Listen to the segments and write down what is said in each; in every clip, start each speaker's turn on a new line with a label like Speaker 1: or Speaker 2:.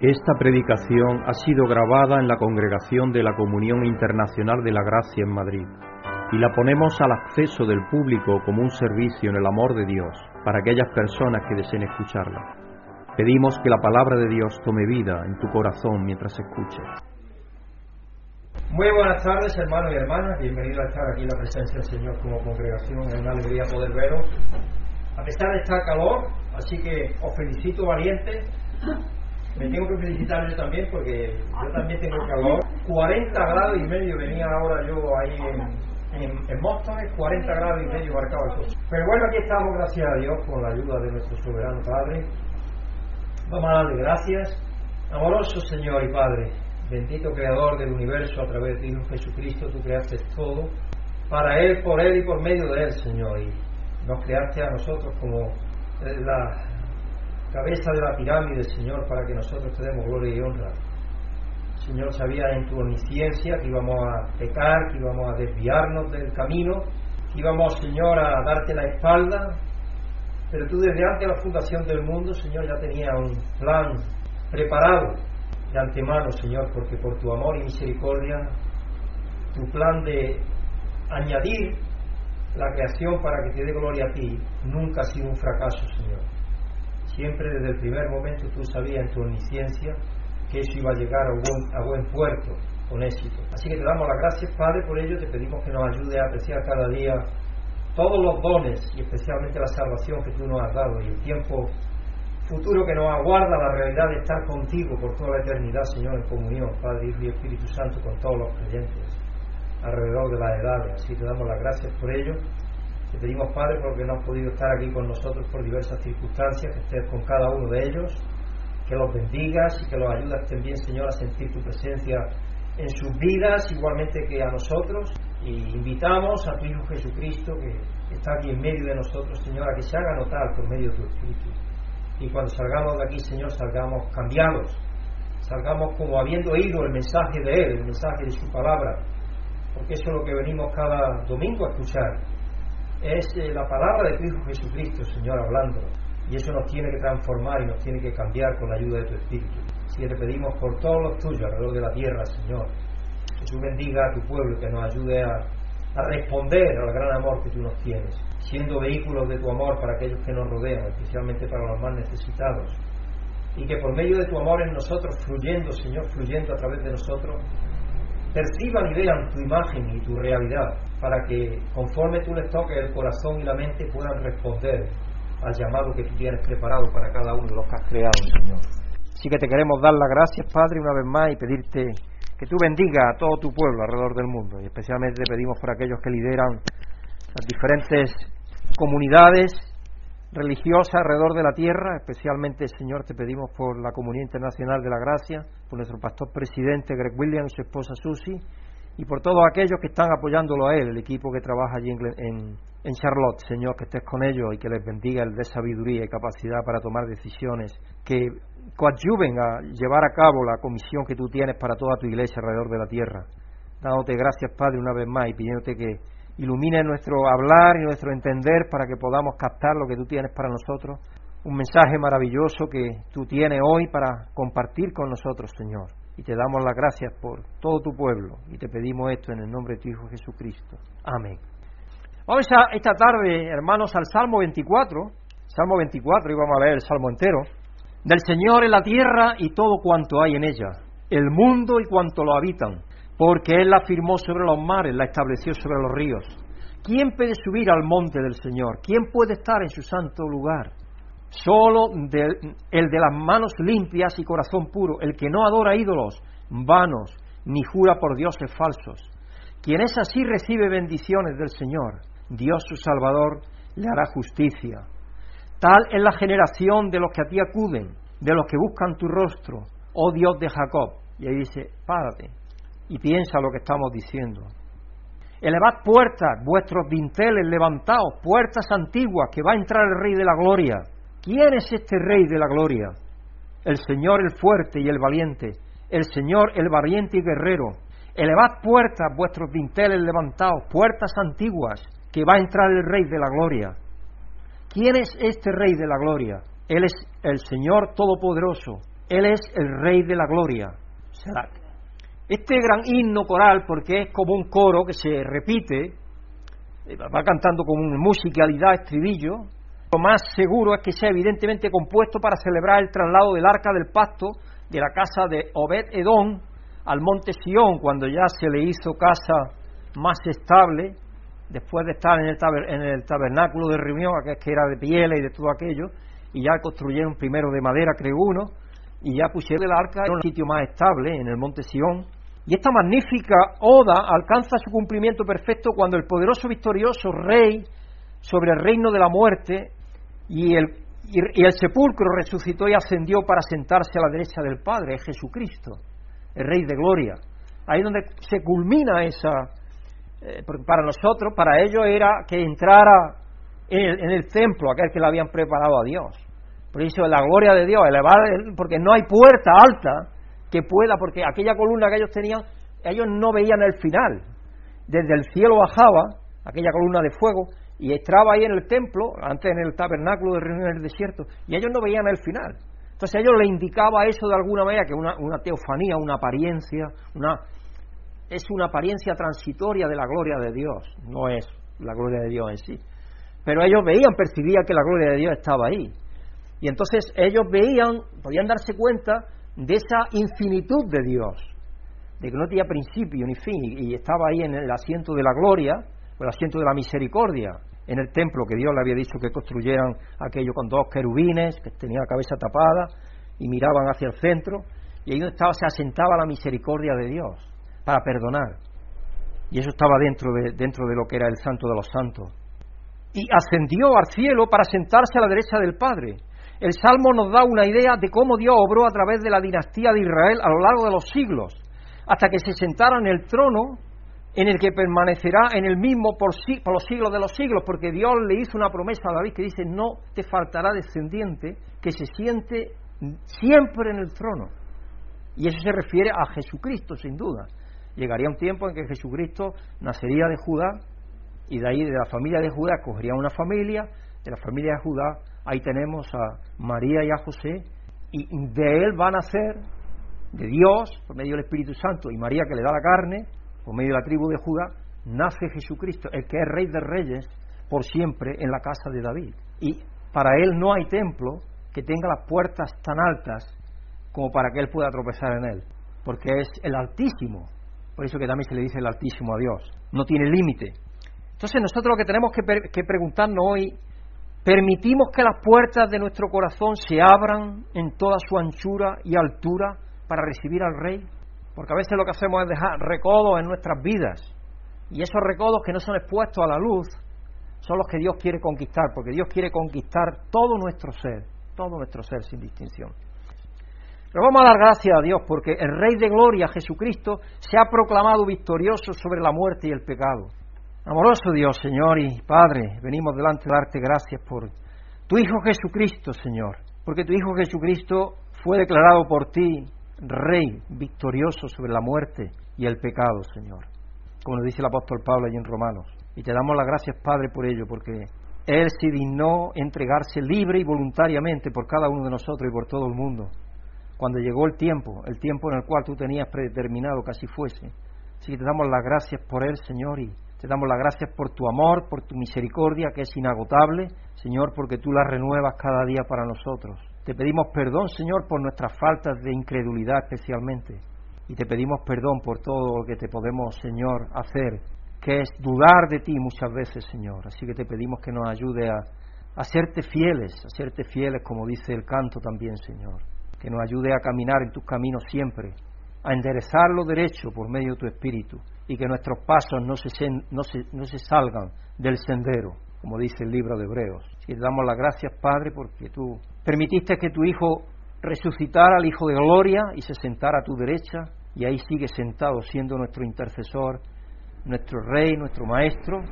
Speaker 1: Esta predicación ha sido grabada en la Congregación de la Comunión Internacional de la Gracia en Madrid y la ponemos al acceso del público como un servicio en el amor de Dios para aquellas personas que deseen escucharla. Pedimos que la palabra de Dios tome vida en tu corazón mientras escuches.
Speaker 2: Muy buenas tardes, hermanos y hermanas. Bienvenidos a estar aquí en la presencia del Señor como congregación. Es una alegría poder veros. A pesar de estar calor, así que os felicito valientes me tengo que felicitar yo también porque yo también tengo calor. 40 grados y medio venía ahora yo ahí en, en, en Móstoles, 40 grados y medio marcado el coche. Pero bueno, aquí estamos, gracias a Dios, con la ayuda de nuestro soberano Padre. Vamos a darle gracias. Amoroso Señor y Padre, bendito Creador del universo a través de ti, Jesucristo, tú creaste todo. Para Él, por Él y por medio de Él, Señor. Y nos creaste a nosotros como la, cabeza de la pirámide, Señor, para que nosotros te demos gloria y honra. Señor, sabía en tu omnisciencia que íbamos a pecar, que íbamos a desviarnos del camino, que íbamos, Señor, a darte la espalda, pero tú desde antes de la fundación del mundo, Señor, ya tenías un plan preparado de antemano, Señor, porque por tu amor y misericordia, tu plan de añadir la creación para que te dé gloria a ti, nunca ha sido un fracaso, Señor. Siempre desde el primer momento tú sabías en tu omnisciencia que eso iba a llegar a buen, a buen puerto con éxito. Así que te damos las gracias, Padre, por ello. Te pedimos que nos ayude a apreciar cada día todos los dones y especialmente la salvación que tú nos has dado y el tiempo futuro que nos aguarda la realidad de estar contigo por toda la eternidad, Señor, en comunión, Padre, Hijo y Espíritu Santo, con todos los creyentes alrededor de las edades. Así te damos las gracias por ello te pedimos, Padre, porque no has podido estar aquí con nosotros por diversas circunstancias, que estés con cada uno de ellos, que los bendigas y que los ayudas también, Señor, a sentir tu presencia en sus vidas, igualmente que a nosotros. Y invitamos a tu Hijo Jesucristo, que está aquí en medio de nosotros, Señor, a que se haga notar por medio de tu Espíritu. Y cuando salgamos de aquí, Señor, salgamos cambiados, salgamos como habiendo oído el mensaje de Él, el mensaje de su palabra, porque eso es lo que venimos cada domingo a escuchar es eh, la palabra de tu Hijo Jesucristo, Señor, hablando. Y eso nos tiene que transformar y nos tiene que cambiar con la ayuda de tu Espíritu. Así que te pedimos por todos los tuyos alrededor de la tierra, Señor, que tú bendiga a tu pueblo que nos ayude a, a responder al gran amor que tú nos tienes, siendo vehículos de tu amor para aquellos que nos rodean, especialmente para los más necesitados. Y que por medio de tu amor en nosotros, fluyendo, Señor, fluyendo a través de nosotros, perciban y vean tu imagen y tu realidad, para que conforme tú les toques el corazón y la mente puedan responder al llamado que tú tienes preparado para cada uno de los que has creado, Señor. Así que te queremos dar las gracias, Padre, una vez más y pedirte que tú bendiga a todo tu pueblo alrededor del mundo y especialmente te pedimos por aquellos que lideran las diferentes comunidades religiosas alrededor de la tierra, especialmente, Señor, te pedimos por la Comunidad Internacional de la Gracia, por nuestro pastor presidente Greg Williams y su esposa Susie, y por todos aquellos que están apoyándolo a él, el equipo que trabaja allí en, en, Charlotte, Señor, que estés con ellos y que les bendiga el de sabiduría y capacidad para tomar decisiones que coadyuven a llevar a cabo la comisión que tú tienes para toda tu iglesia alrededor de la tierra. Dándote gracias, Padre, una vez más y pidiéndote que ilumine nuestro hablar y nuestro entender para que podamos captar lo que tú tienes para nosotros. Un mensaje maravilloso que tú tienes hoy para compartir con nosotros, Señor. Y te damos las gracias por todo tu pueblo y te pedimos esto en el nombre de tu Hijo Jesucristo. Amén. Vamos a, esta tarde, hermanos, al Salmo 24. Salmo 24, y vamos a leer el Salmo entero. Del Señor en la tierra y todo cuanto hay en ella, el mundo y cuanto lo habitan porque Él la firmó sobre los mares, la estableció sobre los ríos. ¿Quién puede subir al monte del Señor? ¿Quién puede estar en su santo lugar? Solo el de las manos limpias y corazón puro, el que no adora ídolos vanos, ni jura por dioses falsos. Quien es así recibe bendiciones del Señor. Dios su Salvador le hará justicia. Tal es la generación de los que a ti acuden, de los que buscan tu rostro, oh Dios de Jacob. Y ahí dice, párate, y piensa lo que estamos diciendo. Elevad puertas, vuestros dinteles levantados, puertas antiguas, que va a entrar el Rey de la Gloria. ¿Quién es este Rey de la Gloria? El Señor el fuerte y el valiente, el Señor el valiente y guerrero. Elevad puertas, vuestros dinteles levantados, puertas antiguas, que va a entrar el Rey de la Gloria. ¿Quién es este Rey de la Gloria? Él es el Señor Todopoderoso, Él es el Rey de la Gloria. Este gran himno coral, porque es como un coro que se repite, eh, va cantando con musicalidad, estribillo, lo más seguro es que sea evidentemente compuesto para celebrar el traslado del arca del pacto de la casa de Obed Edom al monte Sión, cuando ya se le hizo casa más estable, después de estar en el, tabernáculo de reunión, que era de pieles y de todo aquello, y ya construyeron primero de madera, creo uno, y ya pusieron el arca en un sitio más estable, en el monte Sión. Y esta magnífica oda alcanza su cumplimiento perfecto cuando el poderoso victorioso rey sobre el reino de la muerte y el, y el sepulcro resucitó y ascendió para sentarse a la derecha del Padre, es Jesucristo, el Rey de Gloria. Ahí donde se culmina esa, eh, para nosotros, para ellos era que entrara en el, templo aquel que le habían preparado a Dios. Por eso la gloria de Dios, elevar, porque no hay puerta alta que pueda, porque aquella columna que ellos tenían, ellos no veían el final. Desde el cielo bajaba aquella columna de fuego y entraba ahí en el templo, antes en el tabernáculo de reunión en el desierto, y ellos no veían el final. Entonces ellos le indicaba eso de alguna manera, que una, una teofanía, una apariencia, una, es una apariencia transitoria de la gloria de Dios, no es la gloria de Dios en sí. Pero ellos veían, percibían que la gloria de Dios estaba ahí. Y entonces ellos veían, podían darse cuenta de esa infinitud de Dios, de que no tenía principio ni fin, y estaba ahí en el asiento de la gloria, el asiento de la misericordia, en el templo que Dios le había dicho que construyeran aquello con dos querubines, que tenía la cabeza tapada, y miraban hacia el centro, y ahí donde estaba, se asentaba la misericordia de Dios para perdonar. Y eso estaba dentro de, dentro de lo que era el santo de los santos. Y ascendió al cielo para sentarse a la derecha del Padre. El Salmo nos da una idea de cómo Dios obró a través de la dinastía de Israel a lo largo de los siglos, hasta que se sentara en el trono en el que permanecerá en el mismo por, por, los siglos de los siglos, porque Dios le hizo una promesa a David que dice, no te faltará descendiente que se siente siempre en el trono. Y eso se refiere a Jesucristo, sin duda llegaría un tiempo en que Jesucristo nacería de Judá y de ahí de la familia de Judá cogería una familia, de la familia de Judá ahí tenemos a María y a José y de él va a nacer de Dios por medio del Espíritu Santo y María que le da la carne por medio de la tribu de Judá nace Jesucristo, el que es rey de reyes por siempre en la casa de David. Y para él no hay templo que tenga las puertas tan altas como para que él pueda tropezar en él, porque es el Altísimo por eso que también se le dice el Altísimo a Dios. No tiene límite. Entonces nosotros lo que tenemos que, que preguntarnos hoy, ¿permitimos que las puertas de nuestro corazón se abran en toda su anchura y altura para recibir al Rey? Porque a veces lo que hacemos es dejar recodos en nuestras vidas. Y esos recodos que no son expuestos a la luz son los que Dios quiere conquistar, porque Dios quiere conquistar todo nuestro ser, todo nuestro ser sin distinción. Pero vamos a dar gracias a Dios porque el Rey de Gloria, Jesucristo, se ha proclamado victorioso sobre la muerte y el pecado. Amoroso Dios, Señor y Padre, venimos delante de darte gracias por tu Hijo Jesucristo, Señor, porque tu Hijo Jesucristo fue declarado por ti Rey victorioso sobre la muerte y el pecado, Señor, como dice el apóstol Pablo allí en Romanos. Y te damos las gracias, Padre, por ello, porque Él se dignó entregarse libre y voluntariamente por cada uno de nosotros y por todo el mundo cuando llegó el tiempo, el tiempo en el cual tú tenías predeterminado que así fuese. Así que te damos las gracias por él, Señor, y te damos las gracias por tu amor, por tu misericordia, que es inagotable, Señor, porque tú la renuevas cada día para nosotros. Te pedimos perdón, Señor, por nuestras faltas de incredulidad especialmente. Y te pedimos perdón por todo lo que te podemos, Señor, hacer, que es dudar de ti muchas veces, Señor. Así que te pedimos que nos ayude a, serte fieles, a serte fieles, como dice el canto también, Señor que nos ayude a caminar en tus caminos siempre, a enderezar lo derecho por medio de tu Espíritu y que nuestros pasos no se salgan del sendero, como dice el libro de Hebreos. Y te damos las gracias, Padre, porque tú permitiste que tu Hijo resucitara al Hijo de Gloria y se sentara a tu derecha y ahí sigue sentado siendo nuestro intercesor, nuestro Rey, nuestro Maestro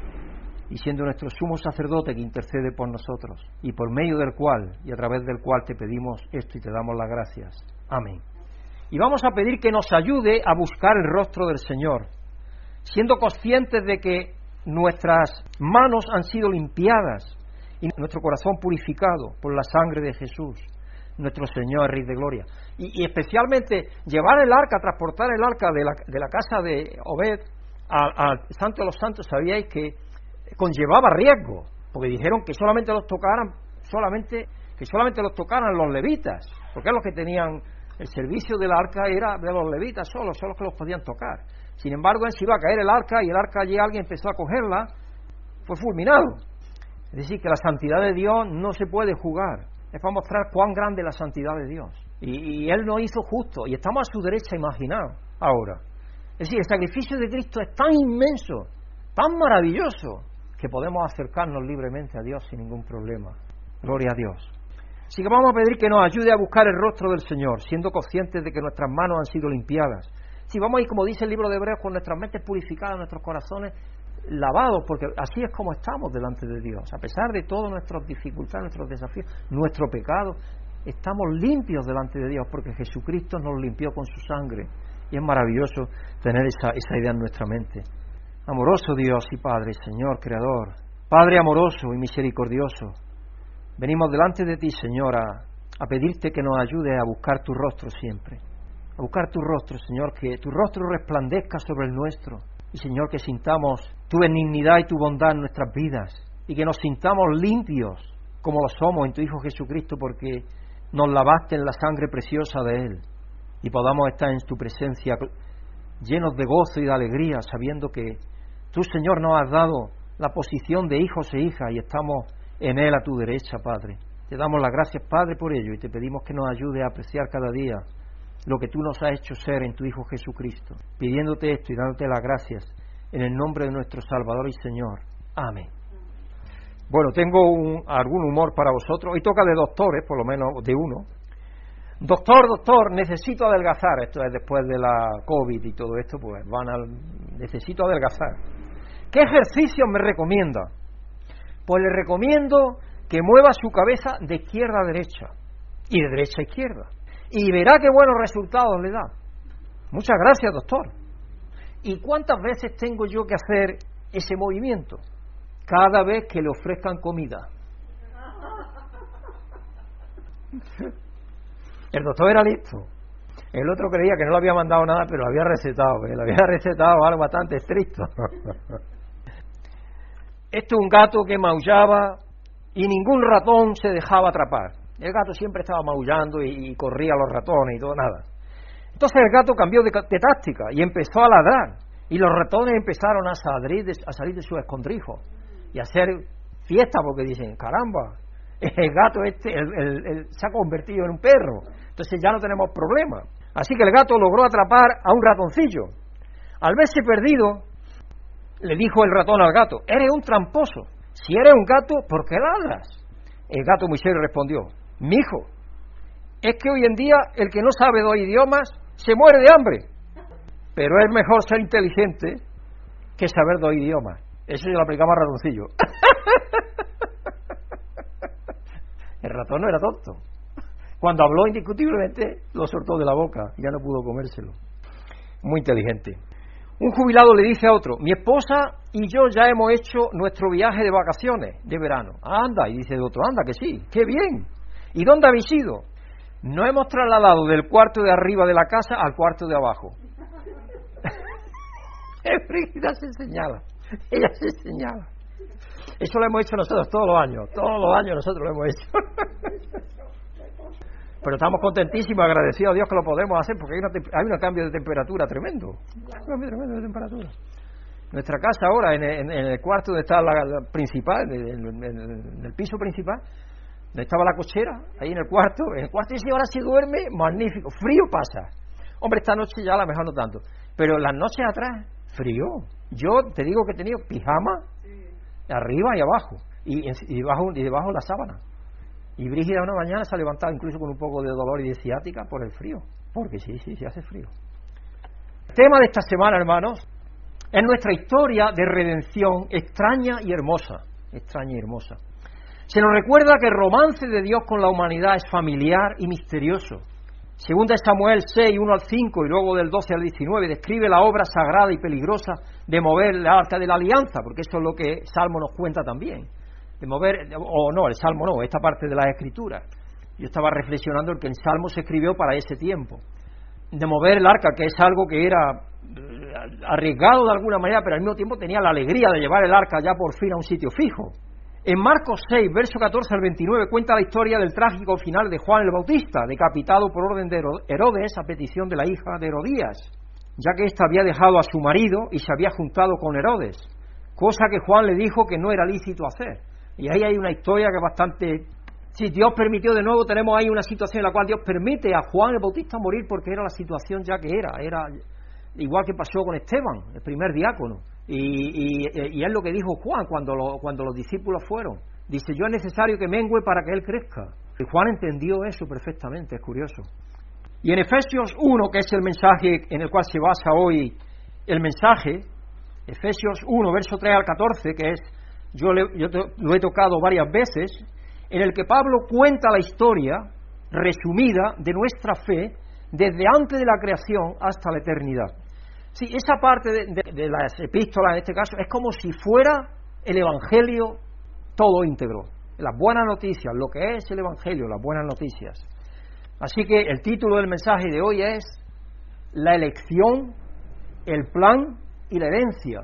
Speaker 2: y siendo nuestro sumo sacerdote que intercede por nosotros y por medio del cual y a través del cual te pedimos esto y te damos las gracias. Amén. Y vamos a pedir que nos ayude a buscar el rostro del Señor, siendo conscientes de que nuestras manos han sido limpiadas y nuestro corazón purificado por la sangre de Jesús, nuestro Señor, Rey de Gloria. Y, especialmente llevar el arca, transportar el arca de la, de la casa de Obed al Santo de los Santos, sabíais que conllevaba riesgo, porque dijeron que solamente los tocaran, solamente, que solamente los tocaran los levitas, porque los que tenían el servicio del arca era de los levitas solo, solo los que los podían tocar. Sin embargo, se iba a caer el arca y el arca allí alguien empezó a cogerla, fue fulminado. Es decir, que la santidad de Dios no se puede jugar. Es para mostrar cuán grande es la santidad de Dios. Y, Él nos hizo justo y estamos a su derecha, imaginados, ahora. Es decir, el sacrificio de Cristo es tan inmenso, tan maravilloso, que podemos acercarnos libremente a Dios sin ningún problema. Gloria a Dios. Así que vamos a pedir que nos ayude a buscar el rostro del Señor, siendo conscientes de que nuestras manos han sido limpiadas. Si vamos a ir, como dice el libro de Hebreos, con nuestras mentes purificadas, nuestros corazones lavados, porque así es como estamos delante de Dios. A pesar de todas nuestras dificultades, nuestros desafíos, nuestro pecado, estamos limpios delante de Dios, porque Jesucristo nos limpió con su sangre. Y es maravilloso tener esa, esa idea en nuestra mente. Amoroso Dios y Padre, Señor, Creador, Padre amoroso y misericordioso, venimos delante de ti, Señora, a pedirte que nos ayude a buscar tu rostro siempre, buscar tu rostro, Señor, que tu rostro resplandezca sobre el nuestro, y Señor, que sintamos tu benignidad y tu bondad en nuestras vidas. Y que nos sintamos limpios como lo somos en tu Hijo Jesucristo porque nos lavaste en la sangre preciosa de Él. Y podamos estar en tu presencia llenos de gozo y de alegría sabiendo que tú Señor nos has dado la posición de hijos e hijas y estamos en Él a tu derecha, Padre. Te damos las gracias, Padre, por ello y te pedimos que nos ayude a apreciar cada día lo que tú nos has hecho ser en tu Hijo Jesucristo, pidiéndote esto y dándote las gracias en el nombre de nuestro Salvador y Señor. Amén. Bueno, tengo algún humor para vosotros. Hoy toca de doctores, por lo menos de uno. Doctor, doctor, necesito adelgazar. Esto es después de la COVID y todo esto, pues van al. Necesito adelgazar. ¿Qué ejercicio me recomienda? Pues le recomiendo que mueva su cabeza de izquierda a derecha y de derecha a izquierda y verá qué buenos resultados le da. Muchas gracias, doctor. ¿Y cuántas veces tengo yo que hacer ese movimiento? Cada vez que le ofrezcan comida. El doctor era listo. El otro creía que no le había mandado nada, pero lo había recetado. ¿eh? Le había recetado algo bastante estricto. Esto es un gato que maullaba y ningún ratón se dejaba atrapar. El gato siempre estaba maullando y, corría a los ratones y todo, nada. Entonces el gato cambió de, táctica y empezó a ladrar. Y los ratones empezaron a salir de, a salir de su escondrijo y a hacer fiesta porque dicen, caramba, el gato este se ha convertido en un perro. Entonces ya no tenemos problema. Así que el gato logró atrapar a un ratoncillo. Al verse perdido, le dijo el ratón al gato, eres un tramposo. Si eres un gato, ¿por qué ladras? El gato muy serio respondió, mi hijo, es que hoy en día el que no sabe dos idiomas se muere de hambre. Pero es mejor ser inteligente que saber dos idiomas. Eso yo lo aplicaba a ratoncillo. el ratón no era tonto. Cuando habló indiscutiblemente lo soltó de la boca, ya no pudo comérselo. Muy inteligente. Un jubilado le dice a otro, mi esposa y yo ya hemos hecho nuestro viaje de vacaciones de verano. Anda, y dice el otro, anda, que sí, qué bien. ¿Y dónde habéis ido? No hemos trasladado del cuarto de arriba de la casa al cuarto de abajo. Ella se señala, ella se señala. Eso lo hemos hecho nosotros todos los años, todos los años nosotros lo hemos hecho. Pero estamos contentísimos, agradecidos a Dios que lo podemos hacer porque hay, un cambio de temperatura tremendo. Un cambio tremendo de temperatura. Nuestra casa ahora, en el, cuarto donde está la, principal, en el piso principal, donde estaba la cochera, ahí en el cuarto, en el cuarto y ahora si duerme, magnífico, frío pasa. Hombre, esta noche ya a lo mejor no tanto, pero las noches atrás, frío. Yo te digo que he tenido pijama arriba y abajo, y, y, debajo, y debajo la sábana. Y Brígida una mañana se ha levantado incluso con un poco de dolor y de ciática por el frío, porque sí, sí, sí hace frío. El tema de esta semana, hermanos, es nuestra historia de redención extraña y hermosa, extraña y hermosa. Se nos recuerda que el romance de Dios con la humanidad es familiar y misterioso. Segunda Samuel 6, 1 al 5 y luego del 12 al 19 describe la obra sagrada y peligrosa de mover la arca de la alianza, porque eso es lo que Salmo nos cuenta también. De mover, o no, el Salmo no, esta parte de las Escrituras. Yo estaba reflexionando en que el Salmo se escribió para ese tiempo, de mover el arca, que es algo que era eh, arriesgado de alguna manera, pero al mismo tiempo tenía la alegría de llevar el arca ya por fin a un sitio fijo. En Marcos 6, verso 14 al 29, cuenta la historia del trágico final de Juan el Bautista, decapitado por orden de Herodes a petición de la hija de Herodías, ya que ésta había dejado a su marido y se había juntado con Herodes, cosa que Juan le dijo que no era lícito hacer. Y ahí hay una historia que es bastante... Si Dios permitió de nuevo, tenemos ahí una situación en la cual Dios permite a Juan el Bautista morir porque era la situación ya que era, era igual que pasó con Esteban, el primer diácono y, es lo que dijo Juan cuando, cuando los discípulos fueron. Dice, yo es necesario que mengüe para que él crezca. Y Juan entendió eso perfectamente, es curioso. Y en Efesios 1, que es el mensaje en el cual se basa hoy el mensaje, Efesios 1, verso 3 al 14, que es, yo, yo lo he tocado varias veces, en el que Pablo cuenta la historia resumida de nuestra fe desde antes de la creación hasta la eternidad. Sí, esa parte de, las epístolas en este caso es como si fuera el Evangelio todo íntegro. Las buenas noticias, lo que es el Evangelio, las buenas noticias. Así que el título del mensaje de hoy es La elección, el plan y la herencia.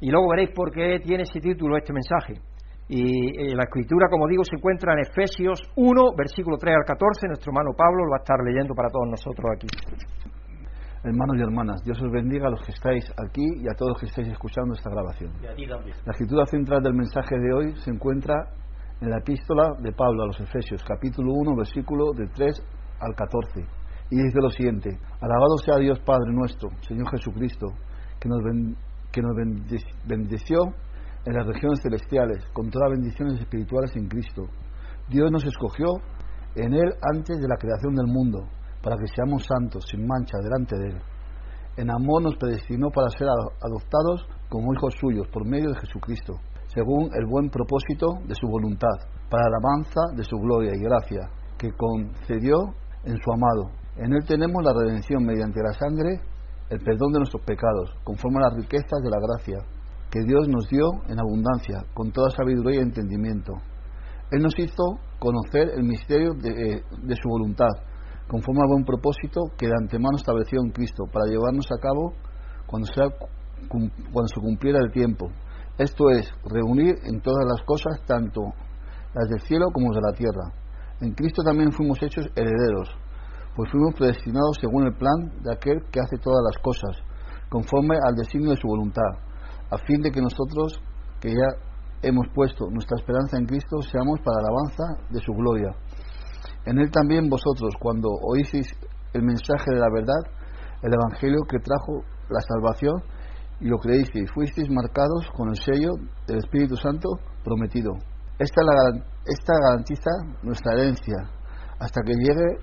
Speaker 2: Y luego veréis por qué tiene ese título este mensaje. Y eh, la escritura, como digo, se encuentra en Efesios 1, versículo 3 al 14. Nuestro hermano Pablo lo va a estar leyendo para todos nosotros aquí.
Speaker 3: Hermanos y hermanas, Dios os bendiga a los que estáis aquí y a todos los que estáis escuchando esta grabación. La escritura central del mensaje de hoy se encuentra en la epístola de Pablo a los Efesios, capítulo 1, versículo de 3 al 14. Y dice lo siguiente, alabado sea Dios Padre nuestro, Señor Jesucristo, que nos, que nos bendeció en las regiones celestiales con todas las bendiciones espirituales en Cristo. Dios nos escogió en Él antes de la creación del mundo para que seamos santos, sin mancha, delante de Él. En amor nos predestinó para ser adoptados como hijos suyos por medio de Jesucristo, según el buen propósito de su voluntad, para la alabanza de su gloria y gracia, que concedió en su amado. En Él tenemos la redención mediante la sangre, el perdón de nuestros pecados, conforme a las riquezas de la gracia que Dios nos dio en abundancia, con toda sabiduría y entendimiento. Él nos hizo conocer el misterio de, eh, de su voluntad conforme al buen propósito que de antemano estableció en Cristo para llevarnos a cabo cuando, sea, cuando se cumpliera el tiempo. Esto es, reunir en todas las cosas, tanto las del cielo como las de la tierra. En Cristo también fuimos hechos herederos, pues fuimos predestinados según el plan de aquel que hace todas las cosas, conforme al designio de su voluntad, a fin de que nosotros, que ya hemos puesto nuestra esperanza en Cristo, seamos para la alabanza de su gloria. En él también vosotros, cuando oísteis el mensaje de la verdad, el Evangelio que trajo la salvación, y lo creísteis, fuisteis marcados con el sello del Espíritu Santo prometido. Esta, esta garantiza nuestra herencia hasta que llegue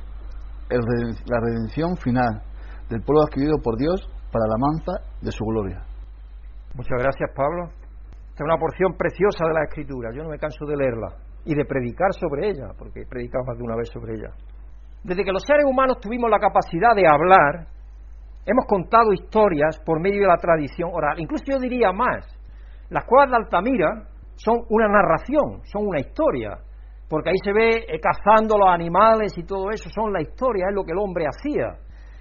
Speaker 3: la redención final del pueblo adquirido por Dios para la manza de su gloria.
Speaker 2: Muchas gracias, Pablo. Esta es una porción preciosa de la Escritura. Yo no me canso de leerla y de predicar sobre ella, porque he predicado más de una vez sobre ella. Desde que los seres humanos tuvimos la capacidad de hablar, hemos contado historias por medio de la tradición oral. Incluso yo diría más, las cuevas de Altamira son una narración, son una historia, porque ahí se ve eh, cazando los animales y todo eso, son la historia, es lo que el hombre hacía.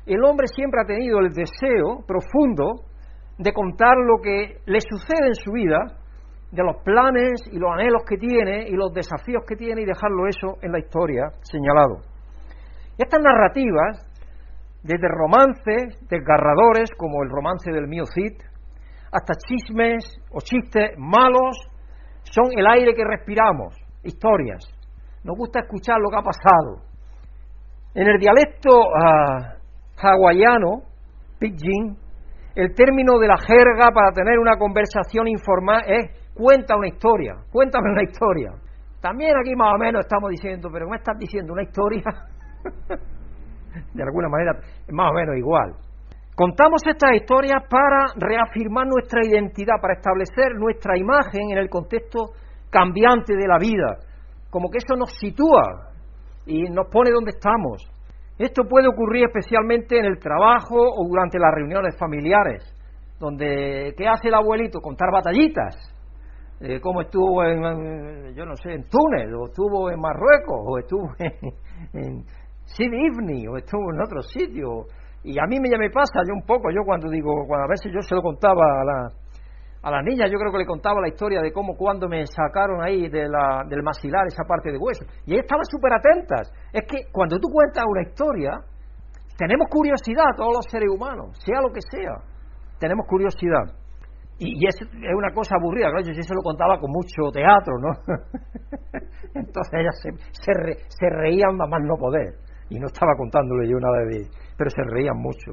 Speaker 2: El hombre siempre ha tenido el deseo profundo de contar lo que le sucede en su vida de los planes y los anhelos que tiene y los desafíos que tiene y dejarlo eso en la historia señalado. Y estas narrativas, desde romances desgarradores como el romance del mío Cid, hasta chismes o chistes malos, son el aire que respiramos, historias. Nos gusta escuchar lo que ha pasado. En el dialecto uh, hawaiano, pidgin, el término de la jerga para tener una conversación informal es cuenta una historia, cuéntame una historia. También aquí más o menos estamos diciendo, pero me estás diciendo una historia, de alguna manera más o menos igual. Contamos estas historias para reafirmar nuestra identidad, para establecer nuestra imagen en el contexto cambiante de la vida, como que eso nos sitúa y nos pone donde estamos. Esto puede ocurrir especialmente en el trabajo o durante las reuniones familiares, donde ¿qué hace el abuelito? Contar batallitas eh, cómo estuvo en, yo no sé, en Túnez, o estuvo en Marruecos, o estuvo en, en o estuvo en otro sitio. Y a mí me, ya me pasa, yo un poco, yo cuando digo, cuando a veces yo se lo contaba a la, a la niña, yo creo que le contaba la historia de cómo cuando me sacaron ahí de la, del maxilar esa parte de hueso. Y ellas estaban súper atentas. Es que cuando tú cuentas una historia, tenemos curiosidad, todos los seres humanos, sea lo que sea, tenemos curiosidad. Y, es, es, una cosa aburrida, claro, yo, se lo contaba con mucho teatro, ¿no? Entonces ellas se, se, se reían más no poder. Y no estaba contándole yo nada de... pero se reían mucho.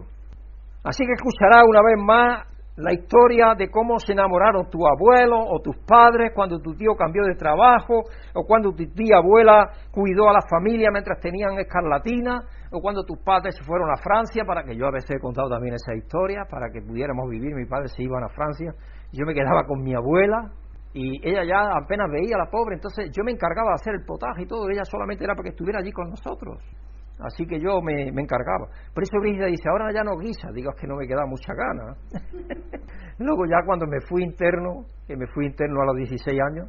Speaker 2: Así que escuchará una vez más la historia de cómo se enamoraron tu abuelo o tus padres cuando tu tío cambió de trabajo o cuando tu tía abuela cuidó a la familia mientras tenían escarlatina o cuando tus padres se fueron a Francia para que yo a veces he contado también esa historia para que pudiéramos vivir. Mis padres se iban a Francia yo me quedaba con mi abuela y ella ya apenas veía a la pobre entonces yo me encargaba de hacer el potaje y todo ella solamente era para que estuviera allí con nosotros Así que yo me, encargaba. Por eso Brígida dice, ahora ya no guisa. Digo, es que no me queda mucha gana. Luego ya cuando me fui interno, que me fui interno a los 16 años,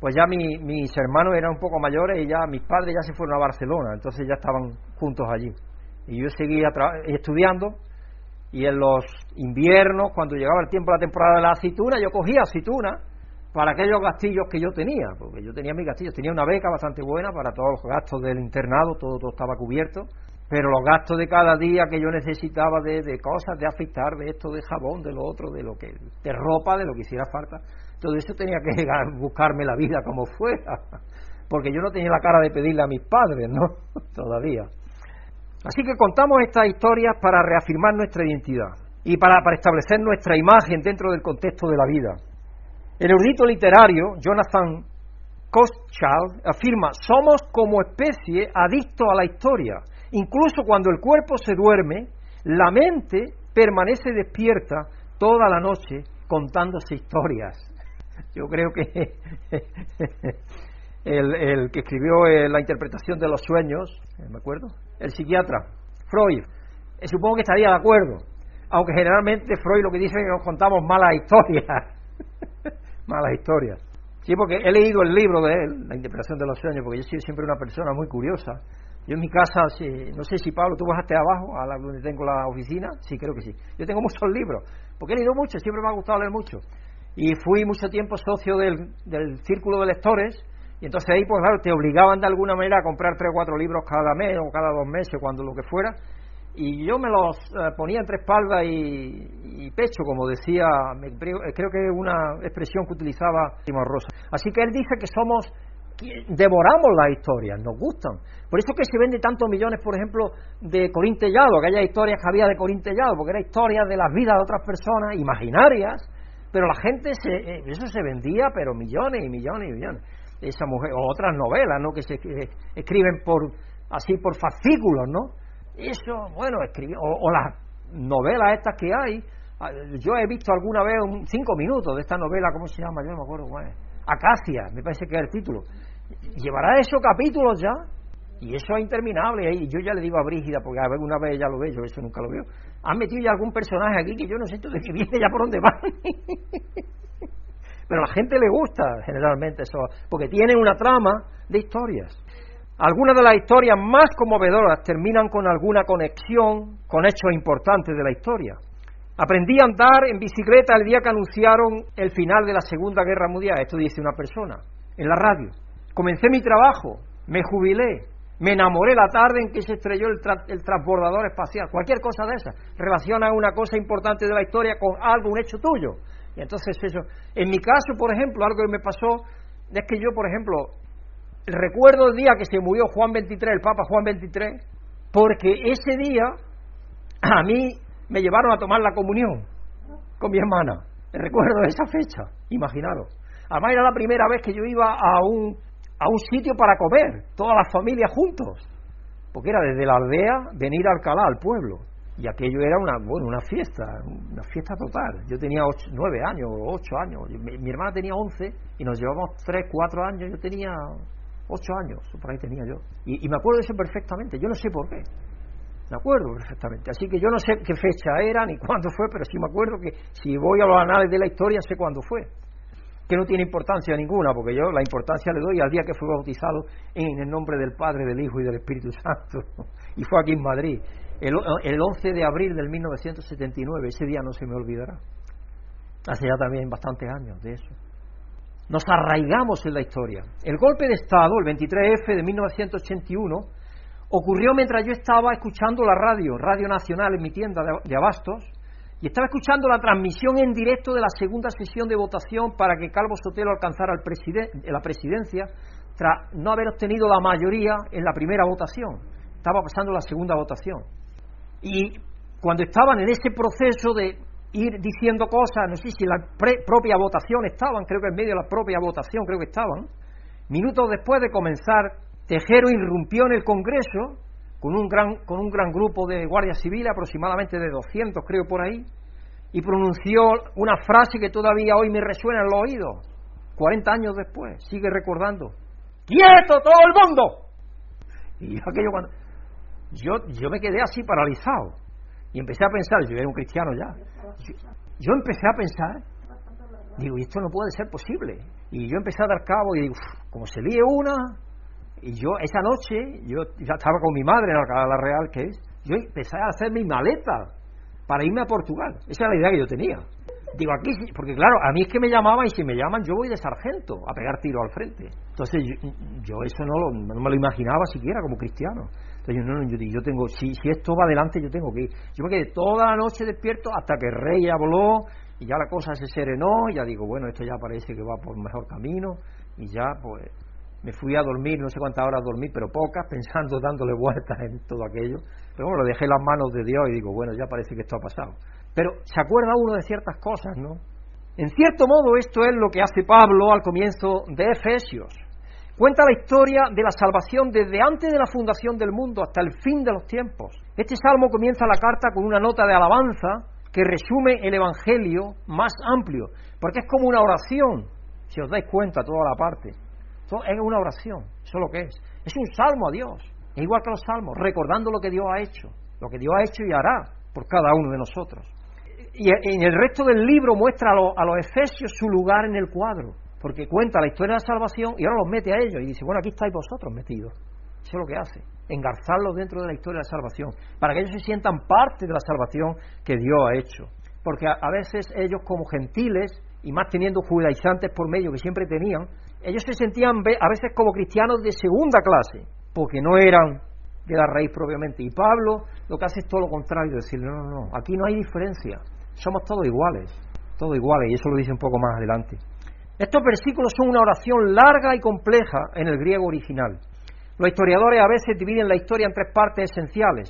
Speaker 2: pues ya mis hermanos eran un poco mayores y ya mis padres ya se fueron a Barcelona, entonces ya estaban juntos allí. Y yo seguía estudiando y en los inviernos, cuando llegaba el tiempo de la temporada de la aceituna, yo cogía aceituna para aquellos gastillos que yo tenía, porque yo tenía mis gastillos, tenía una beca bastante buena para todos los gastos del internado, todo, todo estaba cubierto, pero los gastos de cada día que yo necesitaba de, de, cosas, de afeitar, de esto, de jabón, de lo otro, de lo que, de ropa, de lo que hiciera falta, todo eso tenía que buscarme la vida como fuera, porque yo no tenía la cara de pedirle a mis padres, ¿no? Todavía. Así que contamos estas historias para reafirmar nuestra identidad y para, para establecer nuestra imagen dentro del contexto de la vida. El erudito literario Jonathan Kostchild afirma, somos como especie adictos a la historia. Incluso cuando el cuerpo se duerme, la mente permanece despierta toda la noche contándose historias. Yo creo que el, que escribió eh, la interpretación de los sueños, eh, ¿me acuerdo? El psiquiatra, Freud, eh, supongo que estaría de acuerdo, aunque generalmente Freud lo que dice es que nos contamos malas historias malas historias. Sí, porque he leído el libro de él, La interpretación de los sueños, porque yo soy siempre una persona muy curiosa. Yo en mi casa, no sé si Pablo, tú bajaste abajo, a la, donde tengo la oficina, sí, creo que sí. Yo tengo muchos libros, porque he leído mucho, siempre me ha gustado leer mucho. Y fui mucho tiempo socio del, del círculo de lectores, y entonces ahí, pues claro, te obligaban de alguna manera a comprar tres o cuatro libros cada mes o cada dos meses, cuando lo que fuera, y yo me los eh, ponía entre espalda y, pecho, como decía, eh, creo que es una expresión que utilizaba Simón Rosa. Así que él dice que somos, devoramos las historias, nos gustan. Por eso que se vende tantos millones, por ejemplo, de Corintellado, aquellas historias que había de Corintellado, porque era historias de las vidas de otras personas, imaginarias, pero la gente, se, eh, eso se vendía, pero millones y millones y millones. Esa mujer, o otras novelas, ¿no? Que se escriben por, así por fascículos, ¿no? Eso, bueno, escribió, o, las novelas estas que hay. Ah, yo he visto alguna vez un, cinco minutos de esta novela, ¿cómo se llama? Yo no me acuerdo cuál Acacia, me parece que es el título. ¿Llevará esos capítulos ya? Y eso es interminable. Y yo ya le digo a Brígida, porque alguna vez ya lo veo, yo eso nunca lo veo. ¿Han metido ya algún personaje aquí que yo no sé de qué viene ya por dónde va? Pero a la gente le gusta generalmente eso, porque tiene una trama de historias. Algunas de las historias más conmovedoras terminan con alguna conexión con hechos importantes de la historia. Aprendí a andar en bicicleta el día que anunciaron el final de la Segunda Guerra Mundial, esto dice una persona, en la radio. Comencé mi trabajo, me jubilé, me enamoré la tarde en que se estrelló el, transbordador espacial, cualquier cosa de esa. Relaciona una cosa importante de la historia con algo, un hecho tuyo. Y entonces eso, en mi caso, por ejemplo, algo que me pasó es que yo, por ejemplo, recuerdo el día que se murió Juan 23, el Papa Juan 23, porque ese día a mí me llevaron a tomar la comunión con mi hermana. Recuerdo esa fecha, imaginaros. Además era la primera vez que yo iba a un, a un sitio para comer, todas las familias juntos, porque era desde la aldea venir a Alcalá, al pueblo. Y aquello era una, bueno, una fiesta, una fiesta total. Yo tenía nueve años, ocho años, mi hermana tenía once y nos llevamos tres, cuatro años, yo tenía ocho años, por ahí tenía yo. Y, me acuerdo de eso perfectamente, yo no sé por qué. Me acuerdo perfectamente. Así que yo no sé qué fecha era ni cuándo fue, pero sí me acuerdo que si voy a los anales de la historia sé cuándo fue. que no tiene importancia ninguna, porque yo la importancia le doy al día que fui bautizado en el nombre del Padre, del Hijo y del Espíritu Santo. y fue aquí en Madrid, el, el 11 de abril del 1979, ese día no se me olvidará. Hace ya también bastantes años de eso. Nos arraigamos en la historia. El golpe de Estado, el 23F de 1981, ocurrió mientras yo estaba escuchando la radio, Radio Nacional en mi tienda de Abastos, y estaba escuchando la transmisión en directo de la segunda sesión de votación para que Calvo Sotelo alcanzara la presidencia tras no haber obtenido la mayoría en la primera votación. Estaba pasando la segunda votación. Y cuando estaban en ese proceso de ir diciendo cosas, no sé si la propia votación estaban, creo que en medio de la propia votación creo que estaban, minutos después de comenzar, Tejero irrumpió en el Congreso con un gran, con un gran grupo de guardias civiles, aproximadamente de 200 creo por ahí, y pronunció una frase que todavía hoy me resuena en los oídos, 40 años después, sigue recordando, ¡quieto todo el mundo! Y aquello cuando... Yo, yo me quedé así paralizado y empecé a pensar, yo era un cristiano ya, yo, empecé a pensar, digo, y esto no puede ser posible. Y yo empecé a dar cabo y digo, como se líe una, y yo, esa noche, yo ya estaba con mi madre en la Real, que es, yo empecé a hacer mi maleta para irme a Portugal. Esa era la idea que yo tenía. Digo, aquí, porque claro, a mí es que me llamaban y si me llaman yo voy de sargento a pegar tiro al frente. Entonces yo, eso no, no, me lo imaginaba siquiera como cristiano. Entonces no, yo, yo tengo, si, si esto va adelante yo tengo que ir. Yo me quedé toda la noche despierto hasta que el rey ya voló y ya la cosa se serenó y ya digo, bueno, esto ya parece que va por mejor camino y ya pues me fui a dormir, no sé cuántas horas dormí, pero pocas, pensando, dándole vueltas en todo aquello. Pero bueno, dejé las manos de Dios y digo, bueno, ya parece que esto ha pasado. Pero se acuerda uno de ciertas cosas, ¿no? En cierto modo, esto es lo que hace Pablo al comienzo de Efesios. Cuenta la historia de la salvación desde antes de la fundación del mundo hasta el fin de los tiempos. Este salmo comienza la carta con una nota de alabanza que resume el Evangelio más amplio, porque es como una oración, si os dais cuenta, toda la parte es una oración, eso es lo que es. Es un salmo a Dios, es igual que los salmos, recordando lo que Dios ha hecho, lo que Dios ha hecho y hará por cada uno de nosotros. Y en el resto del libro muestra a los, efesios su lugar en el cuadro, porque cuenta la historia de la salvación y ahora los mete a ellos y dice, bueno, aquí estáis vosotros metidos. Eso es lo que hace, engarzarlos dentro de la historia de la salvación, para que ellos se sientan parte de la salvación que Dios ha hecho. Porque a veces ellos como gentiles, y más teniendo judaizantes por medio que siempre tenían, ellos se sentían a veces como cristianos de segunda clase, porque no eran de la raíz propiamente. Y Pablo lo que hace es todo lo contrario, decirle, no, no, no, aquí no hay diferencia, somos todos iguales, todos iguales, y eso lo dice un poco más adelante. Estos versículos son una oración larga y compleja en el griego original. Los historiadores a veces dividen la historia en tres partes esenciales,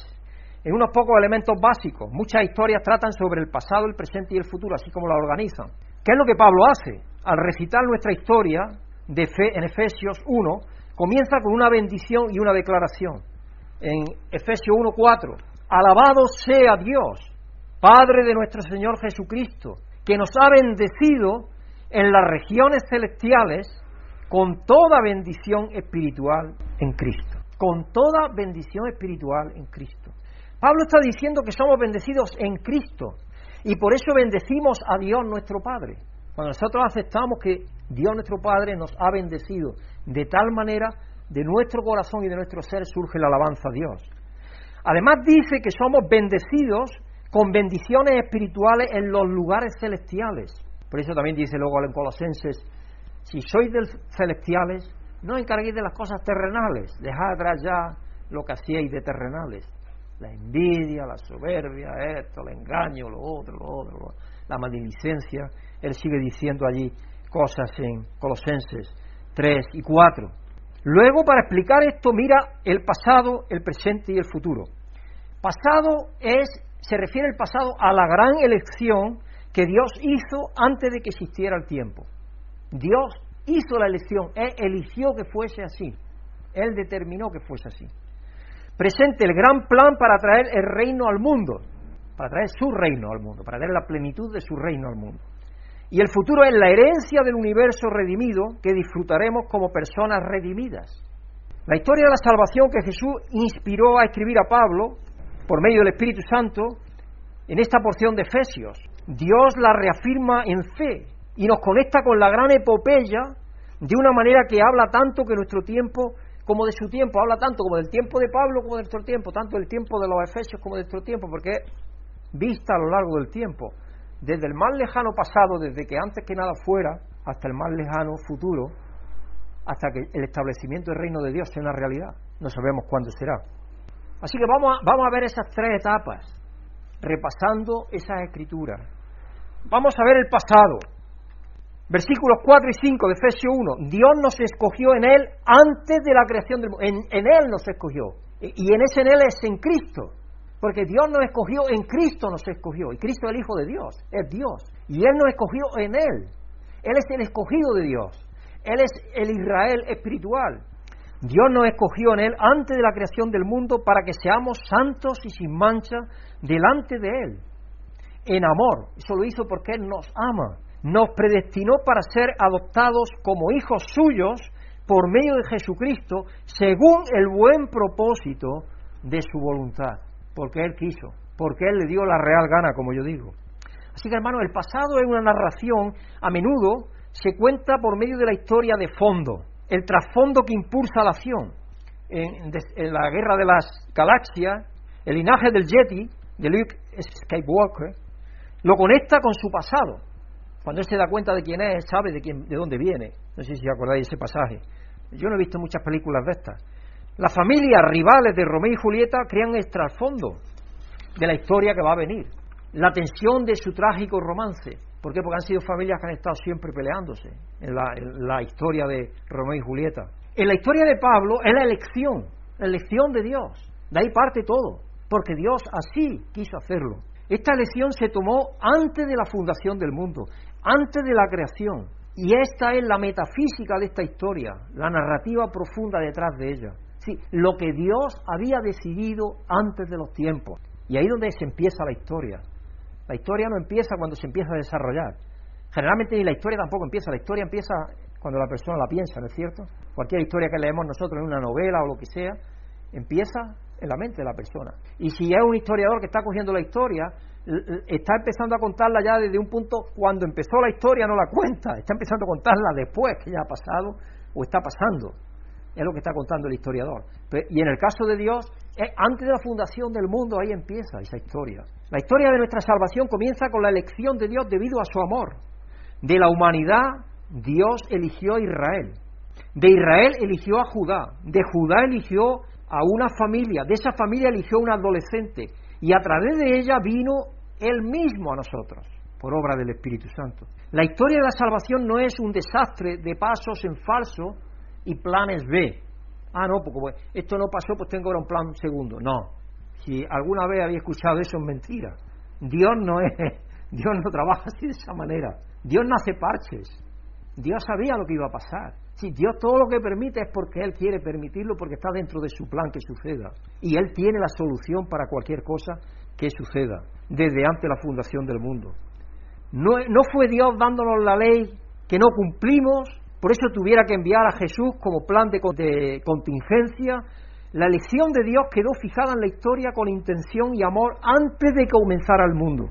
Speaker 2: en unos pocos elementos básicos. Muchas historias tratan sobre el pasado, el presente y el futuro, así como la organizan. ¿Qué es lo que Pablo hace? Al recitar nuestra historia, de fe en Efesios 1 comienza con una bendición y una declaración. En Efesios 1:4, alabado sea Dios, Padre de nuestro Señor Jesucristo, que nos ha bendecido en las regiones celestiales con toda bendición espiritual en Cristo. Con toda bendición espiritual en Cristo. Pablo está diciendo que somos bendecidos en Cristo y por eso bendecimos a Dios nuestro Padre. Cuando nosotros aceptamos que Dios nuestro Padre nos ha bendecido de tal manera, de nuestro corazón y de nuestro ser surge la alabanza a Dios. Además dice que somos bendecidos con bendiciones espirituales en los lugares celestiales. Por eso también dice luego en Colosenses, si sois del celestiales, no encarguéis de las cosas terrenales, dejad atrás ya lo que hacíais de terrenales. La envidia, la soberbia, esto, el engaño, lo otro, lo otro, la maledicencia él sigue diciendo allí cosas en Colosenses 3 y 4. Luego, para explicar esto, mira el pasado, el presente y el futuro. Pasado es, se refiere el pasado a la gran elección que Dios hizo antes de que existiera el tiempo. Dios hizo la elección, Él eligió que fuese así, Él determinó que fuese así. Presente el gran plan para traer el reino al mundo, para traer su reino al mundo, para traer la plenitud de su reino al mundo. Y el futuro es la herencia del universo redimido que disfrutaremos como personas redimidas. La historia de la salvación que Jesús inspiró a escribir a Pablo por medio del Espíritu Santo en esta porción de Efesios. Dios la reafirma en fe y nos conecta con la gran epopeya de una manera que habla tanto que nuestro tiempo como de su tiempo, habla tanto como del tiempo de Pablo como de nuestro tiempo, tanto del tiempo de los Efesios como de nuestro tiempo, porque vista a lo largo del tiempo, desde el más lejano pasado, desde que antes que nada fuera, hasta el más lejano futuro, hasta que el establecimiento del reino de Dios sea una realidad. No sabemos cuándo será. Así que vamos a, vamos a ver esas tres etapas, repasando esas escrituras. Vamos a ver el pasado. Versículos 4 y 5 de Efesios 1. Dios nos escogió en Él antes de la creación del mundo. En, Él nos escogió. Y en ese en Él es en Cristo. Porque Dios nos escogió, en Cristo nos escogió. Y Cristo es el Hijo de Dios, es Dios. Y Él nos escogió en Él. Él es el escogido de Dios. Él es el Israel espiritual. Dios nos escogió en Él antes de la creación del mundo para que seamos santos y sin mancha delante de Él. En amor. Eso lo hizo porque Él nos ama. Nos predestinó para ser adoptados como hijos suyos por medio de Jesucristo, según el buen propósito de su voluntad porque Él quiso, porque Él le dio la real gana, como yo digo. Así que, hermano, el pasado es una narración, a menudo se cuenta por medio de la historia de fondo, el trasfondo que impulsa la acción. En, la guerra de las galaxias, el linaje del Yeti, de Luke Skywalker, lo conecta con su pasado. Cuando él se da cuenta de quién es, sabe de, quién, de dónde viene. No sé si acordáis ese pasaje. Yo no he visto muchas películas de estas. Las familias rivales de Romeo y Julieta crean el trasfondo de la historia que va a venir, la tensión de su trágico romance. ¿Por qué? Porque han sido familias que han estado siempre peleándose en la, historia de Romeo y Julieta. En la historia de Pablo es la elección, la elección de Dios. De ahí parte todo, porque Dios así quiso hacerlo. Esta elección se tomó antes de la fundación del mundo, antes de la creación. Y esta es la metafísica de esta historia, la narrativa profunda detrás de ella lo que Dios había decidido antes de los tiempos. Y ahí es donde se empieza la historia. La historia no empieza cuando se empieza a desarrollar. Generalmente ni la historia tampoco empieza. La historia empieza cuando la persona la piensa, ¿no es cierto? Cualquier historia que leemos nosotros en una novela o lo que sea, empieza en la mente de la persona. Y si es un historiador que está cogiendo la historia, está empezando a contarla ya desde un punto, cuando empezó la historia no la cuenta, está empezando a contarla después que ya ha pasado o está pasando es lo que está contando el historiador. Y en el caso de Dios, antes de la fundación del mundo, ahí empieza esa historia. La historia de nuestra salvación comienza con la elección de Dios debido a su amor. De la humanidad, Dios eligió a Israel. De Israel eligió a Judá. De Judá eligió a una familia. De esa familia eligió un adolescente. Y a través de ella vino Él mismo a nosotros, por obra del Espíritu Santo. La historia de la salvación no es un desastre de pasos en falso y planes B. Ah, no, porque esto no pasó, pues tengo ahora un plan segundo. No. Si alguna vez había escuchado eso, es mentira. Dios no es, Dios no trabaja así de esa manera. Dios no hace parches. Dios sabía lo que iba a pasar. Si Dios todo lo que permite es porque Él quiere permitirlo, porque está dentro de su plan que suceda. Y Él tiene la solución para cualquier cosa que suceda, desde antes de la fundación del mundo. No, fue Dios dándonos la ley que no cumplimos por eso tuviera que enviar a Jesús como plan de, contingencia. La elección de Dios quedó fijada en la historia con intención y amor antes de que comenzara el mundo.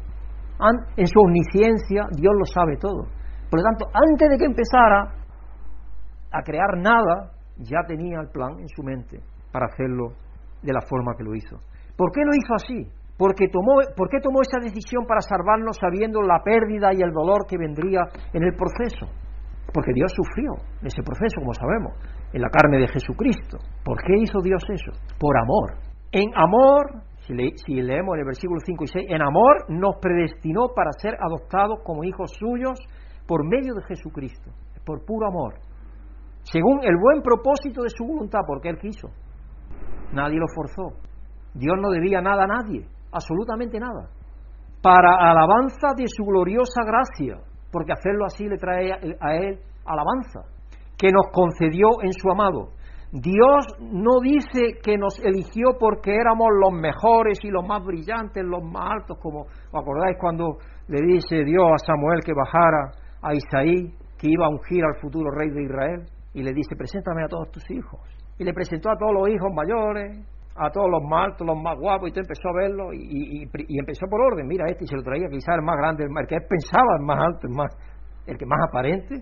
Speaker 2: En su omnisciencia Dios lo sabe todo. Por lo tanto, antes de que empezara a crear nada, ya tenía el plan en su mente para hacerlo de la forma que lo hizo. ¿Por qué lo hizo así? Porque tomó, ¿Por qué tomó esa decisión para salvarnos sabiendo la pérdida y el dolor que vendría en el proceso? Porque Dios sufrió ese proceso, como sabemos, en la carne de Jesucristo. ¿Por qué hizo Dios eso? Por amor. En amor, si, leemos en el versículo 5 y 6, en amor nos predestinó para ser adoptados como hijos suyos por medio de Jesucristo, por puro amor, según el buen propósito de su voluntad, porque Él quiso. Nadie lo forzó. Dios no debía nada a nadie, absolutamente nada. Para alabanza de su gloriosa gracia, porque hacerlo así le trae a Él alabanza, que nos concedió en su amado. Dios no dice que nos eligió porque éramos los mejores y los más brillantes, los más altos, como os acordáis cuando le dice Dios a Samuel que bajara a Isaí, que iba a ungir al futuro rey de Israel, y le dice, preséntame a todos tus hijos. Y le presentó a todos los hijos mayores, a todos los más altos, los más guapos, y usted empezó a verlo y, empezó por orden. Mira, este y se lo traía quizás el más grande, el que él pensaba el más alto, el más. el que más aparente,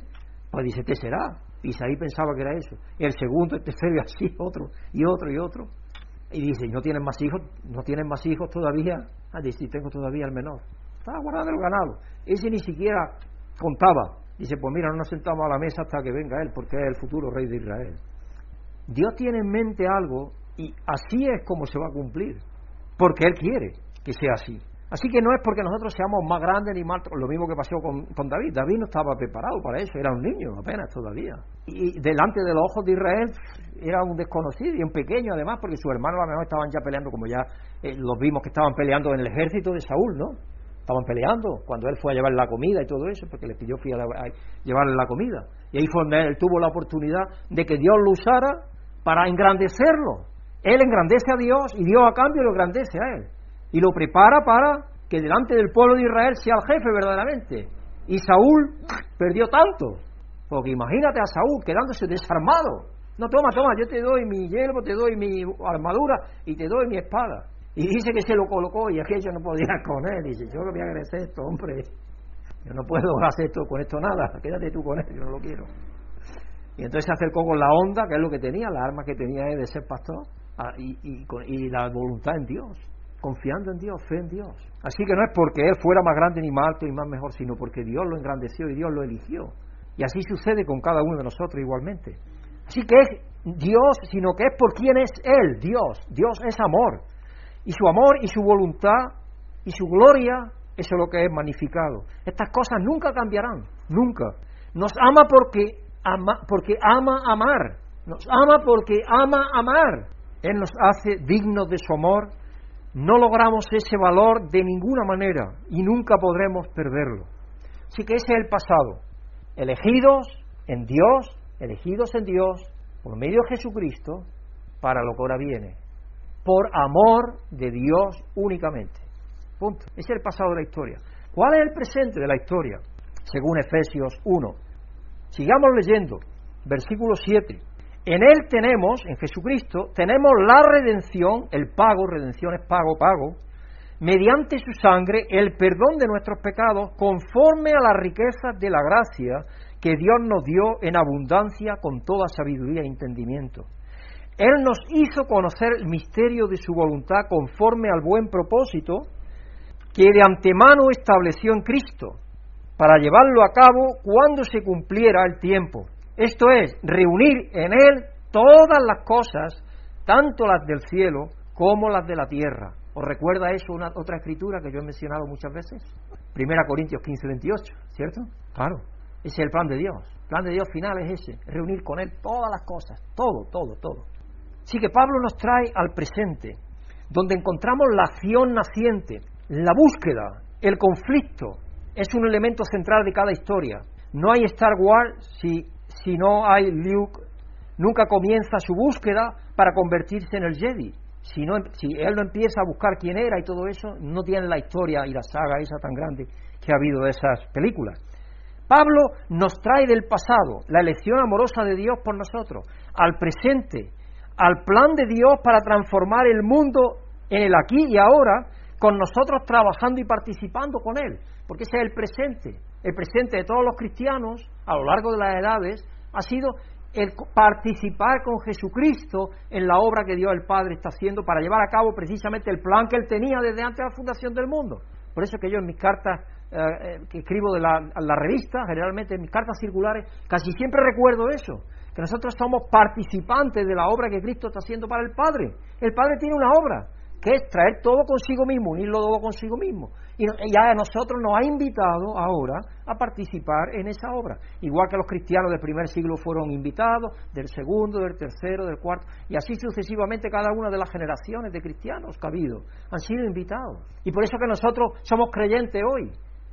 Speaker 2: pues dice, ¿qué será? Isaí pensaba que era eso. Y el segundo, el tercero y así, otro, y otro, y otro. Y dice, ¿no tienen más hijos? ¿No tienen más hijos todavía? Ah, dice, tengo todavía el menor. Estaba guardando el ganado. Ese ni siquiera contaba. Dice, pues mira, no nos sentamos a la mesa hasta que venga él, porque es el futuro rey de Israel. Dios tiene en mente algo y así es como se va a cumplir, porque Él quiere que sea así. Así que no es porque nosotros seamos más grandes ni más, lo mismo que pasó con, con, David. David no estaba preparado para eso, era un niño apenas todavía. Y delante de los ojos de Israel era un desconocido y un pequeño además, porque sus hermanos a lo mejor estaban ya peleando, como ya eh, los vimos que estaban peleando en el ejército de Saúl, ¿no? Estaban peleando cuando él fue a llevar la comida y todo eso, porque le pidió fui a, llevarle la comida. Y ahí fue donde él tuvo la oportunidad de que Dios lo usara para engrandecerlo. Él engrandece a Dios y Dios a cambio lo engrandece a él. Y lo prepara para que delante del pueblo de Israel sea el jefe verdaderamente. Y Saúl perdió tanto. Porque imagínate a Saúl quedándose desarmado. No, toma, toma, yo te doy mi yelmo, te doy mi armadura y te doy mi espada. Y dice que se lo colocó y aquello no podía con él. Dice, yo lo voy a agradecer esto, hombre. Yo no puedo hacer esto con esto nada. Quédate tú con él, yo no lo quiero. Y entonces se acercó con la onda, que es lo que tenía, la arma que tenía es de ser pastor, ah, y, y la voluntad en Dios confiando en Dios, fe en Dios. Así que no es porque Él fuera más grande ni más alto y más mejor, sino porque Dios lo engrandeció y Dios lo eligió. Y así sucede con cada uno de nosotros igualmente. Así que es Dios, sino que es por quien es Él, Dios. Dios es amor. Y su amor y su voluntad y su gloria, eso es lo que es magnificado. Estas cosas nunca cambiarán, nunca. Nos ama porque ama, porque ama amar. Nos ama porque ama amar. Él nos hace dignos de su amor no logramos ese valor de ninguna manera y nunca podremos perderlo. Así que ese es el pasado. Elegidos en Dios, elegidos en Dios, por medio de Jesucristo, para lo que ahora viene. Por amor de Dios únicamente. Punto. Ese es el pasado de la historia. ¿Cuál es el presente de la historia? Según Efesios 1. Sigamos leyendo. Versículo 7. En Él tenemos, en Jesucristo, tenemos la redención, el pago, redención es pago, pago, mediante su sangre, el perdón de nuestros pecados, conforme a las riquezas de la gracia que Dios nos dio en abundancia con toda sabiduría e entendimiento. Él nos hizo conocer el misterio de su voluntad conforme al buen propósito que de antemano estableció en Cristo, para llevarlo a cabo cuando se cumpliera el tiempo esto es, reunir en Él todas las cosas, tanto las del cielo como las de la tierra. ¿Os recuerda eso una otra escritura que yo he mencionado muchas veces? Primera Corintios 15, 28, ¿cierto? Claro, ese es el plan de Dios. El plan de Dios final es ese, reunir con Él todas las cosas, todo, todo, todo. Así que Pablo nos trae al presente, donde encontramos la acción naciente, la búsqueda, el conflicto, es un elemento central de cada historia. No hay Star Wars si si no hay Luke, nunca comienza su búsqueda para convertirse en el Jedi. Si, no, si él no empieza a buscar quién era y todo eso, no tiene la historia y la saga esa tan grande que ha habido de esas películas. Pablo nos trae del pasado la elección amorosa de Dios por nosotros, al presente, al plan de Dios para transformar el mundo en el aquí y ahora, con nosotros trabajando y participando con Él, porque ese es el presente. El presente de todos los cristianos a lo largo de las edades ha sido el participar con Jesucristo en la obra que Dios el Padre está haciendo para llevar a cabo precisamente el plan que Él tenía desde antes de la fundación del mundo. Por eso que yo en mis cartas eh, eh, que escribo de la, la, revista, generalmente en mis cartas circulares, casi siempre recuerdo eso, que nosotros somos participantes de la obra que Cristo está haciendo para el Padre. El Padre tiene una obra, que es traer todo consigo mismo, unirlo todo consigo mismo. Y ya a nosotros nos ha invitado ahora a participar en esa obra. Igual que los cristianos del primer siglo fueron invitados, del segundo, del tercero, del cuarto, y así sucesivamente cada una de las generaciones de cristianos que ha habido han sido invitados. Y por eso que nosotros somos creyentes hoy,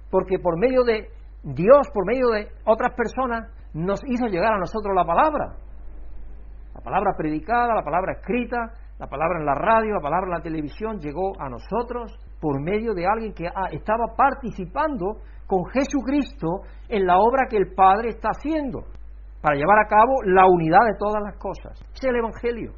Speaker 2: porque por medio de Dios, por medio de otras personas, nos hizo llegar a nosotros la palabra. La palabra predicada, la palabra escrita, la palabra en la radio, la palabra en la televisión llegó a nosotros por medio de alguien que ah, estaba participando con Jesucristo en la obra que el Padre está haciendo para llevar a cabo la unidad de todas las cosas. Es el Evangelio,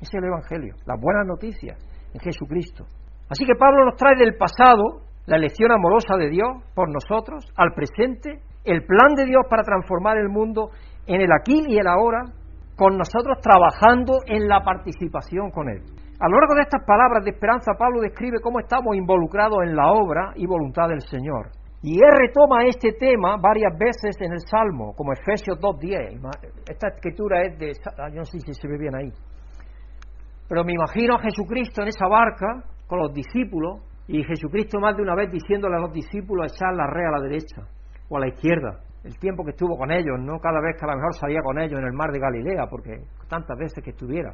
Speaker 2: es el Evangelio, las buenas noticias en Jesucristo. Así que Pablo nos trae del pasado la elección amorosa de Dios por nosotros, al presente, el plan de Dios para transformar el mundo en el aquí y el ahora, con nosotros trabajando en la participación con Él. A lo largo de estas palabras de esperanza, Pablo describe cómo estamos involucrados en la obra y voluntad del Señor. Y él retoma este tema varias veces en el Salmo, como Efesios 2.10. Esta escritura es de... Yo no sé si se ve bien ahí. Pero me imagino a Jesucristo en esa barca con los discípulos y Jesucristo más de una vez diciéndole a los discípulos echar la red a la derecha o a la izquierda. El tiempo que estuvo con ellos, no cada vez que a lo mejor salía con ellos en el mar de Galilea, porque tantas veces que estuviera.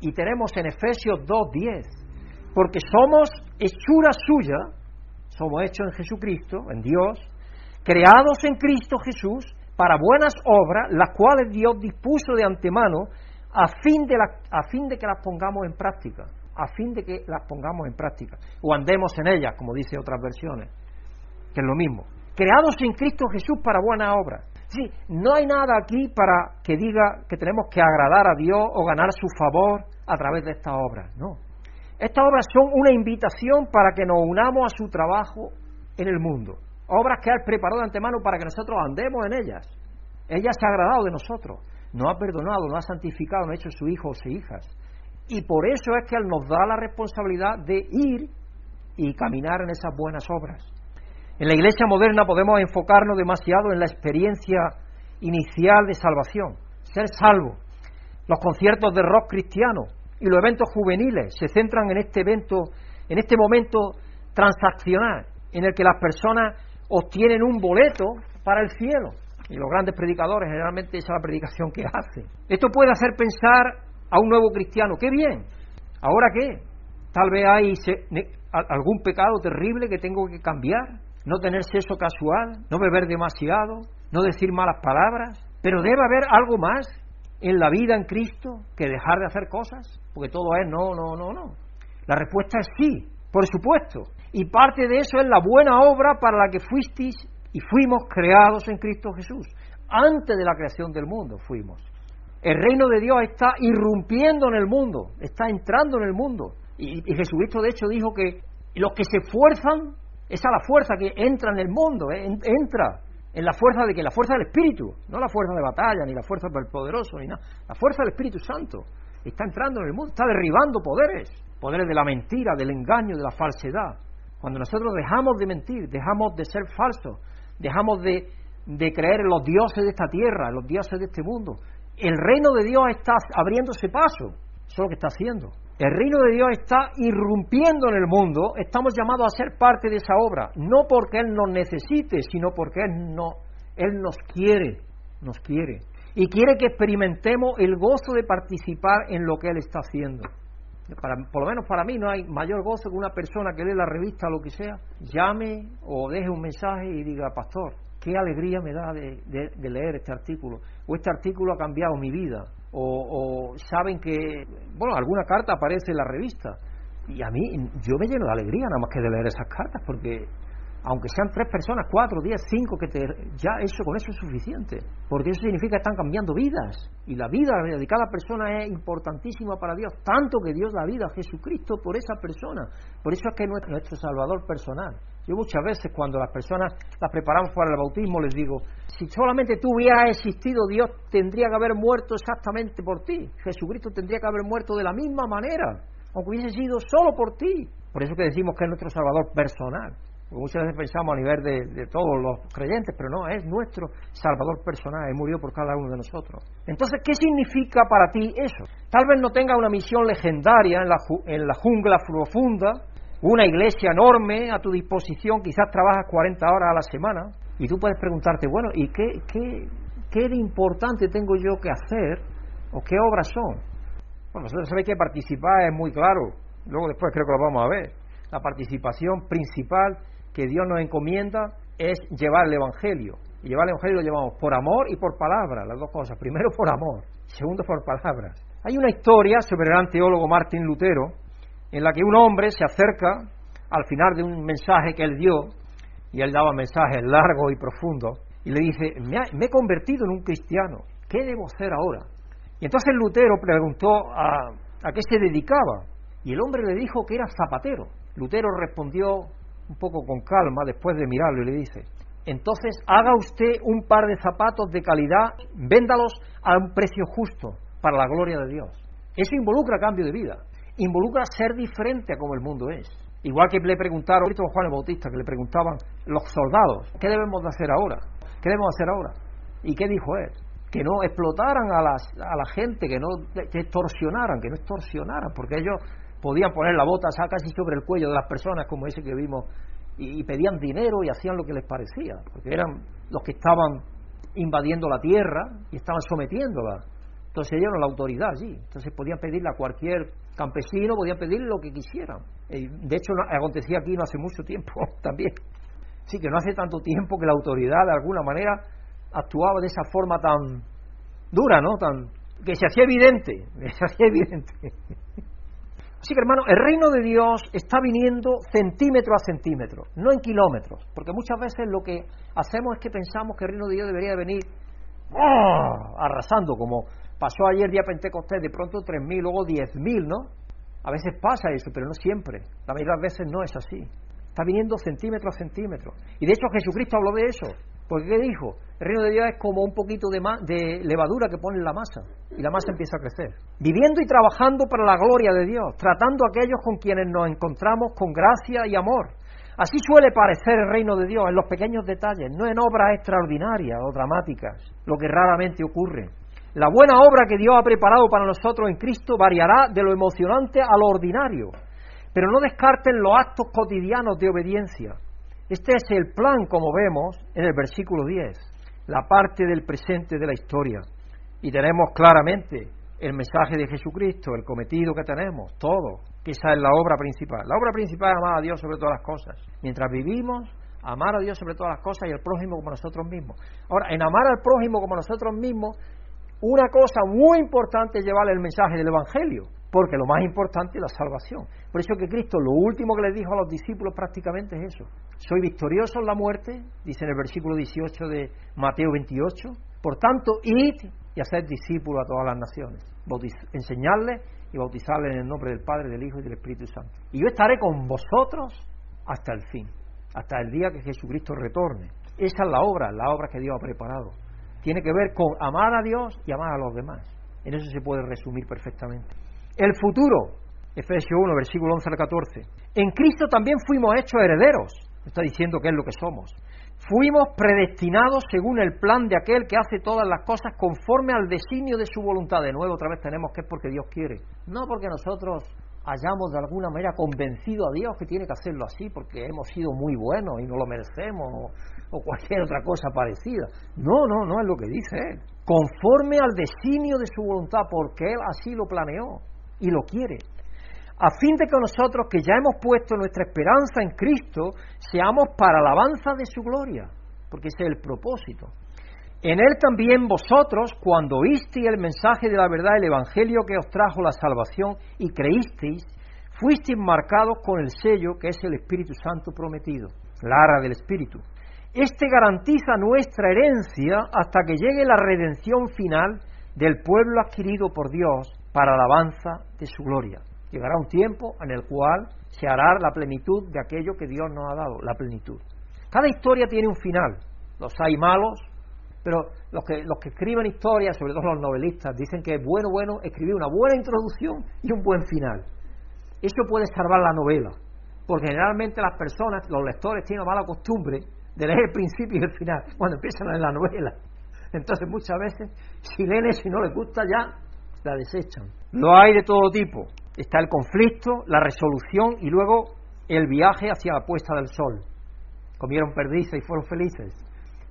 Speaker 2: Y, tenemos en Efesios 2.10, porque somos hechura suya, somos hechos en Jesucristo, en Dios, creados en Cristo Jesús para buenas obras, las cuales Dios dispuso de antemano a fin de, a fin de que las pongamos en práctica, a fin de que las pongamos en práctica, o andemos en ellas, como dice otras versiones, que es lo mismo. Creados en Cristo Jesús para buenas obras. Sí, no hay nada aquí para que diga que tenemos que agradar a Dios o ganar su favor a través de estas obras, no. Estas obras son una invitación para que nos unamos a su trabajo en el mundo. Obras que Él preparó de antemano para que nosotros andemos en ellas. Ella se ha agradado de nosotros, nos ha perdonado, nos ha santificado, nos ha hecho sus hijos e hijas. Y por eso es que Él nos da la responsabilidad de ir y caminar en esas buenas obras. En la iglesia moderna podemos enfocarnos demasiado en la experiencia inicial de salvación, ser salvo. Los conciertos de rock cristiano, y los eventos juveniles se centran en este evento, en este momento transaccional, en el que las personas obtienen un boleto para el cielo. Y los grandes predicadores, generalmente esa es la predicación que hacen. Esto puede hacer pensar a un nuevo cristiano, qué bien, ¿ahora qué? Tal vez hay algún pecado terrible que tengo que cambiar, no tener sexo casual, no beber demasiado, no decir malas palabras, pero debe haber algo más en la vida en Cristo que dejar de hacer cosas? Porque todo es no, no, no, no. La respuesta es sí, por supuesto. Y parte de eso es la buena obra para la que fuisteis y fuimos creados en Cristo Jesús. Antes de la creación del mundo fuimos. El reino de Dios está irrumpiendo en el mundo, está entrando en el mundo. Y, Jesucristo de hecho dijo que los que se esfuerzan, es la fuerza que entra en el mundo, eh, entra en la fuerza de que la fuerza del Espíritu, no la fuerza de batalla, ni la fuerza del poderoso, ni nada, la fuerza del Espíritu Santo está entrando en el mundo, está derribando poderes, poderes de la mentira, del engaño, de la falsedad. Cuando nosotros dejamos de mentir, dejamos de ser falsos, dejamos de, de creer en los dioses de esta tierra, en los dioses de este mundo, el reino de Dios está abriéndose paso, eso es lo que está haciendo. El reino de Dios está irrumpiendo en el mundo, estamos llamados a ser parte de esa obra, no porque Él nos necesite, sino porque Él, no, Él nos quiere, nos quiere. Y quiere que experimentemos el gozo de participar en lo que Él está haciendo. por lo menos para mí no hay mayor gozo que una persona que lee la revista o lo que sea, llame o deje un mensaje y diga, pastor, qué alegría me da de leer este artículo, o este artículo ha cambiado mi vida, o, saben que, bueno, alguna carta aparece en la revista. Y a mí, yo me lleno de alegría nada más que de leer esas cartas, porque aunque sean tres personas, cuatro, diez, cinco, que te, ya eso con eso es suficiente, porque eso significa que están cambiando vidas, y la vida de cada persona es importantísima para Dios, tanto que Dios da vida a Jesucristo por esa persona, por eso es que es nuestro Salvador personal. Yo muchas veces cuando las personas las preparamos para el bautismo les digo, si solamente tú hubieras existido, Dios tendría que haber muerto exactamente por ti, Jesucristo tendría que haber muerto de la misma manera, aunque hubiese sido solo por ti. Por eso que decimos que es nuestro Salvador personal. Porque muchas veces pensamos a nivel de, todos los creyentes, pero no, es nuestro Salvador personal, Él murió por cada uno de nosotros. Entonces, ¿qué significa para ti eso? Tal vez no tenga una misión legendaria en la, en la jungla profunda, una iglesia enorme a tu disposición, quizás trabajas 40 horas a la semana, y tú puedes preguntarte, bueno, ¿y qué, qué, qué de importante tengo yo que hacer? ¿O qué obras son? Bueno, nosotros sabéis que participar es muy claro, luego después creo que lo vamos a ver. La participación principal que Dios nos encomienda es llevar el Evangelio. Y llevar el Evangelio lo llevamos por amor y por palabra, las dos cosas. Primero por amor, segundo por palabras. Hay una historia sobre el gran teólogo Martín Lutero, en la que un hombre se acerca al final de un mensaje que él dio, y él daba mensajes largos y profundos, y le dice, me, he convertido en un cristiano, ¿qué debo hacer ahora? Y entonces Lutero preguntó a, a qué se dedicaba, y el hombre le dijo que era zapatero. Lutero respondió un poco con calma después de mirarlo y le dice, entonces haga usted un par de zapatos de calidad, véndalos a un precio justo para la gloria de Dios. Eso involucra cambio de vida, involucra ser diferente a como el mundo es. Igual que le preguntaron a Juan el Bautista, que le preguntaban los soldados, ¿qué debemos de hacer ahora? ¿Qué debemos hacer ahora? ¿Y qué dijo él? Que no explotaran a, a la gente, que no extorsionaran, que no extorsionaran, porque ellos podían poner la bota casi sobre el cuello de las personas, como ese que vimos, y, pedían dinero y hacían lo que les parecía, porque eran los que estaban invadiendo la tierra y estaban sometiéndola. Entonces ellos eran la autoridad allí. Entonces podían pedirle a cualquier campesino, podían pedirle lo que quisieran. De hecho, acontecía aquí no hace mucho tiempo también. Sí, que no hace tanto tiempo que la autoridad de alguna manera actuaba de esa forma tan dura, ¿no? Tan que se hacía evidente, se hacía evidente. Así que hermano, el reino de Dios está viniendo centímetro a centímetro, no en kilómetros, porque muchas veces lo que hacemos es que pensamos que el reino de Dios debería venir ¡oh! arrasando, como pasó ayer día Pentecostés, de pronto 3.000, luego 10.000, ¿no? A veces pasa eso, pero no siempre. La mayoría de las veces no es así. Está viniendo centímetro a centímetro. Y de hecho Jesucristo habló de eso. Porque ¿qué dijo? El reino de Dios es como un poquito de, de levadura que pone en la masa y la masa empieza a crecer. Viviendo y trabajando para la gloria de Dios, tratando a aquellos con quienes nos encontramos con gracia y amor. Así suele parecer el reino de Dios, en los pequeños detalles, no en obras extraordinarias o dramáticas, lo que raramente ocurre. La buena obra que Dios ha preparado para nosotros en Cristo variará de lo emocionante a lo ordinario, pero no descarten los actos cotidianos de obediencia este es el plan, como vemos en el versículo 10, la parte del presente de la historia. Y tenemos claramente el mensaje de Jesucristo, el cometido que tenemos, todo, que esa es la obra principal. La obra principal es amar a Dios sobre todas las cosas. Mientras vivimos, amar a Dios sobre todas las cosas y al prójimo como nosotros mismos. Ahora, en amar al prójimo como nosotros mismos, una cosa muy importante es llevar el mensaje del Evangelio porque lo más importante es la salvación. Por eso que Cristo lo último que le dijo a los discípulos prácticamente es eso. Soy victorioso en la muerte, dice en el versículo 18 de Mateo 28. Por tanto, id y haced discípulos a todas las naciones, enseñarles y bautizarles en el nombre del Padre, del Hijo y del Espíritu Santo. Y yo estaré con vosotros hasta el fin, hasta el día que Jesucristo retorne. Esa es la obra, la obra que Dios ha preparado. Tiene que ver con amar a Dios y amar a los demás. En eso se puede resumir perfectamente. El futuro, Efesios 1, versículo 11 al 14. En Cristo también fuimos hechos herederos. Está diciendo que es lo que somos. Fuimos predestinados según el plan de aquel que hace todas las cosas conforme al designio de su voluntad. De nuevo, otra vez tenemos que es porque Dios quiere. No porque nosotros hayamos de alguna manera convencido a Dios que tiene que hacerlo así porque hemos sido muy buenos y no lo merecemos o, o cualquier otra cosa parecida. No, no, no es lo que dice Él. Conforme al designio de su voluntad porque Él así lo planeó y lo quiere, a fin de que nosotros que ya hemos puesto nuestra esperanza en Cristo, seamos para alabanza de su gloria, porque ese es el propósito. En él también vosotros, cuando oísteis el mensaje de la verdad, el Evangelio que os trajo la salvación y creísteis, fuisteis marcados con el sello que es el Espíritu Santo prometido, la ara del Espíritu. Este garantiza nuestra herencia hasta que llegue la redención final del pueblo adquirido por Dios para alabanza de su gloria. Llegará un tiempo en el cual se hará la plenitud de aquello que Dios nos ha dado, la plenitud. Cada historia tiene un final. Los hay malos, pero los que, los que escriben historias, sobre todo los novelistas, dicen que es bueno, bueno escribir una buena introducción y un buen final. Eso puede salvar la novela, porque generalmente las personas, los lectores, tienen mala costumbre de leer el principio y el final, cuando empiezan a leer la novela. Entonces muchas veces, si leen eso no les gusta ya, la desechan. Lo hay de todo tipo. Está el conflicto, la resolución y luego el viaje hacia la puesta del sol. Comieron perdices y fueron felices.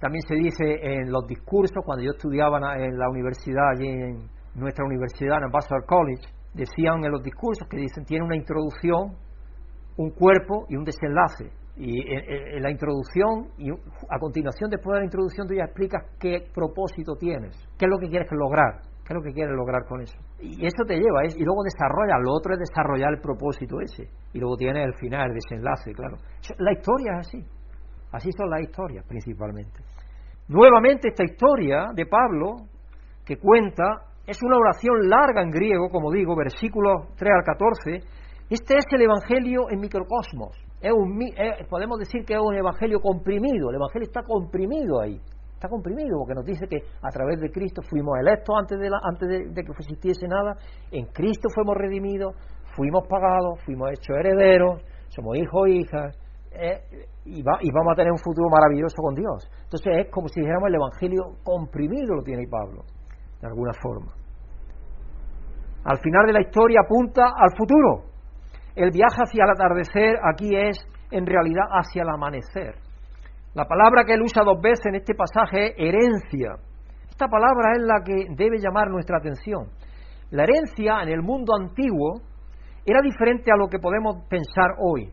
Speaker 2: También se dice en los discursos, cuando yo estudiaba en la universidad, allí en nuestra universidad, en Vassar College, decían en los discursos que dicen tiene una introducción, un cuerpo y un desenlace. Y en, la introducción, y a continuación, después de la introducción, tú ya explicas qué propósito tienes, qué es lo que quieres lograr. ¿Qué es lo que quieres lograr con eso? Y eso te lleva, y luego desarrolla, lo otro es desarrollar el propósito ese, y luego tiene el final, el desenlace, claro. La historia es así, así son las historias principalmente. Nuevamente esta historia de Pablo, que cuenta, es una oración larga en griego, como digo, versículos 3 al 14, este es el Evangelio en microcosmos, es un, podemos decir que es un evangelio comprimido, el evangelio está comprimido ahí, está comprimido porque nos dice que a través de Cristo fuimos electos antes de, la, antes de, que existiese nada, en Cristo fuimos redimidos, fuimos pagados, fuimos hechos herederos, somos hijos e hijas, eh, y, y, vamos a tener un futuro maravilloso con Dios. Entonces es como si dijéramos el Evangelio comprimido lo tiene Pablo, de alguna forma. Al final de la historia apunta al futuro. El viaje hacia el atardecer aquí es en realidad hacia el amanecer. La palabra que él usa dos veces en este pasaje es herencia. Esta palabra es la que debe llamar nuestra atención. La herencia en el mundo antiguo era diferente a lo que podemos pensar hoy.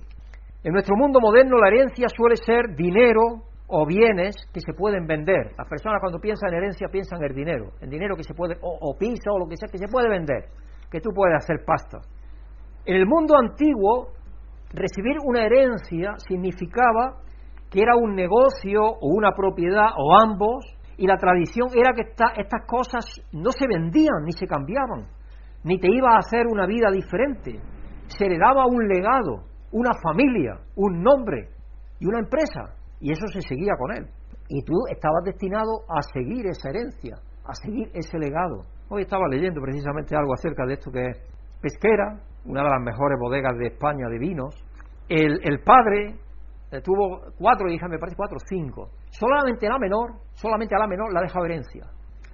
Speaker 2: En nuestro mundo moderno la herencia suele ser dinero o bienes que se pueden vender. Las personas cuando piensan en herencia piensan en el dinero, en dinero que se puede, o, piso o lo que sea, que se puede vender, que tú puedes hacer pasta. En el mundo antiguo, recibir una herencia significaba que era un negocio o una propiedad o ambos, y la tradición era que estas cosas no se vendían ni se cambiaban, ni te iba a hacer una vida diferente. Se heredaba un legado, una familia, un nombre y una empresa, y eso se seguía con él. Y tú estabas destinado a seguir esa herencia, a seguir ese legado. Hoy estaba leyendo precisamente algo acerca de esto que es pesquera, una de las mejores bodegas de España de vinos. El, padre eh, tuvo cuatro hijas, me parece cuatro cinco. Solamente a la menor, solamente a la menor la ha dejado herencia.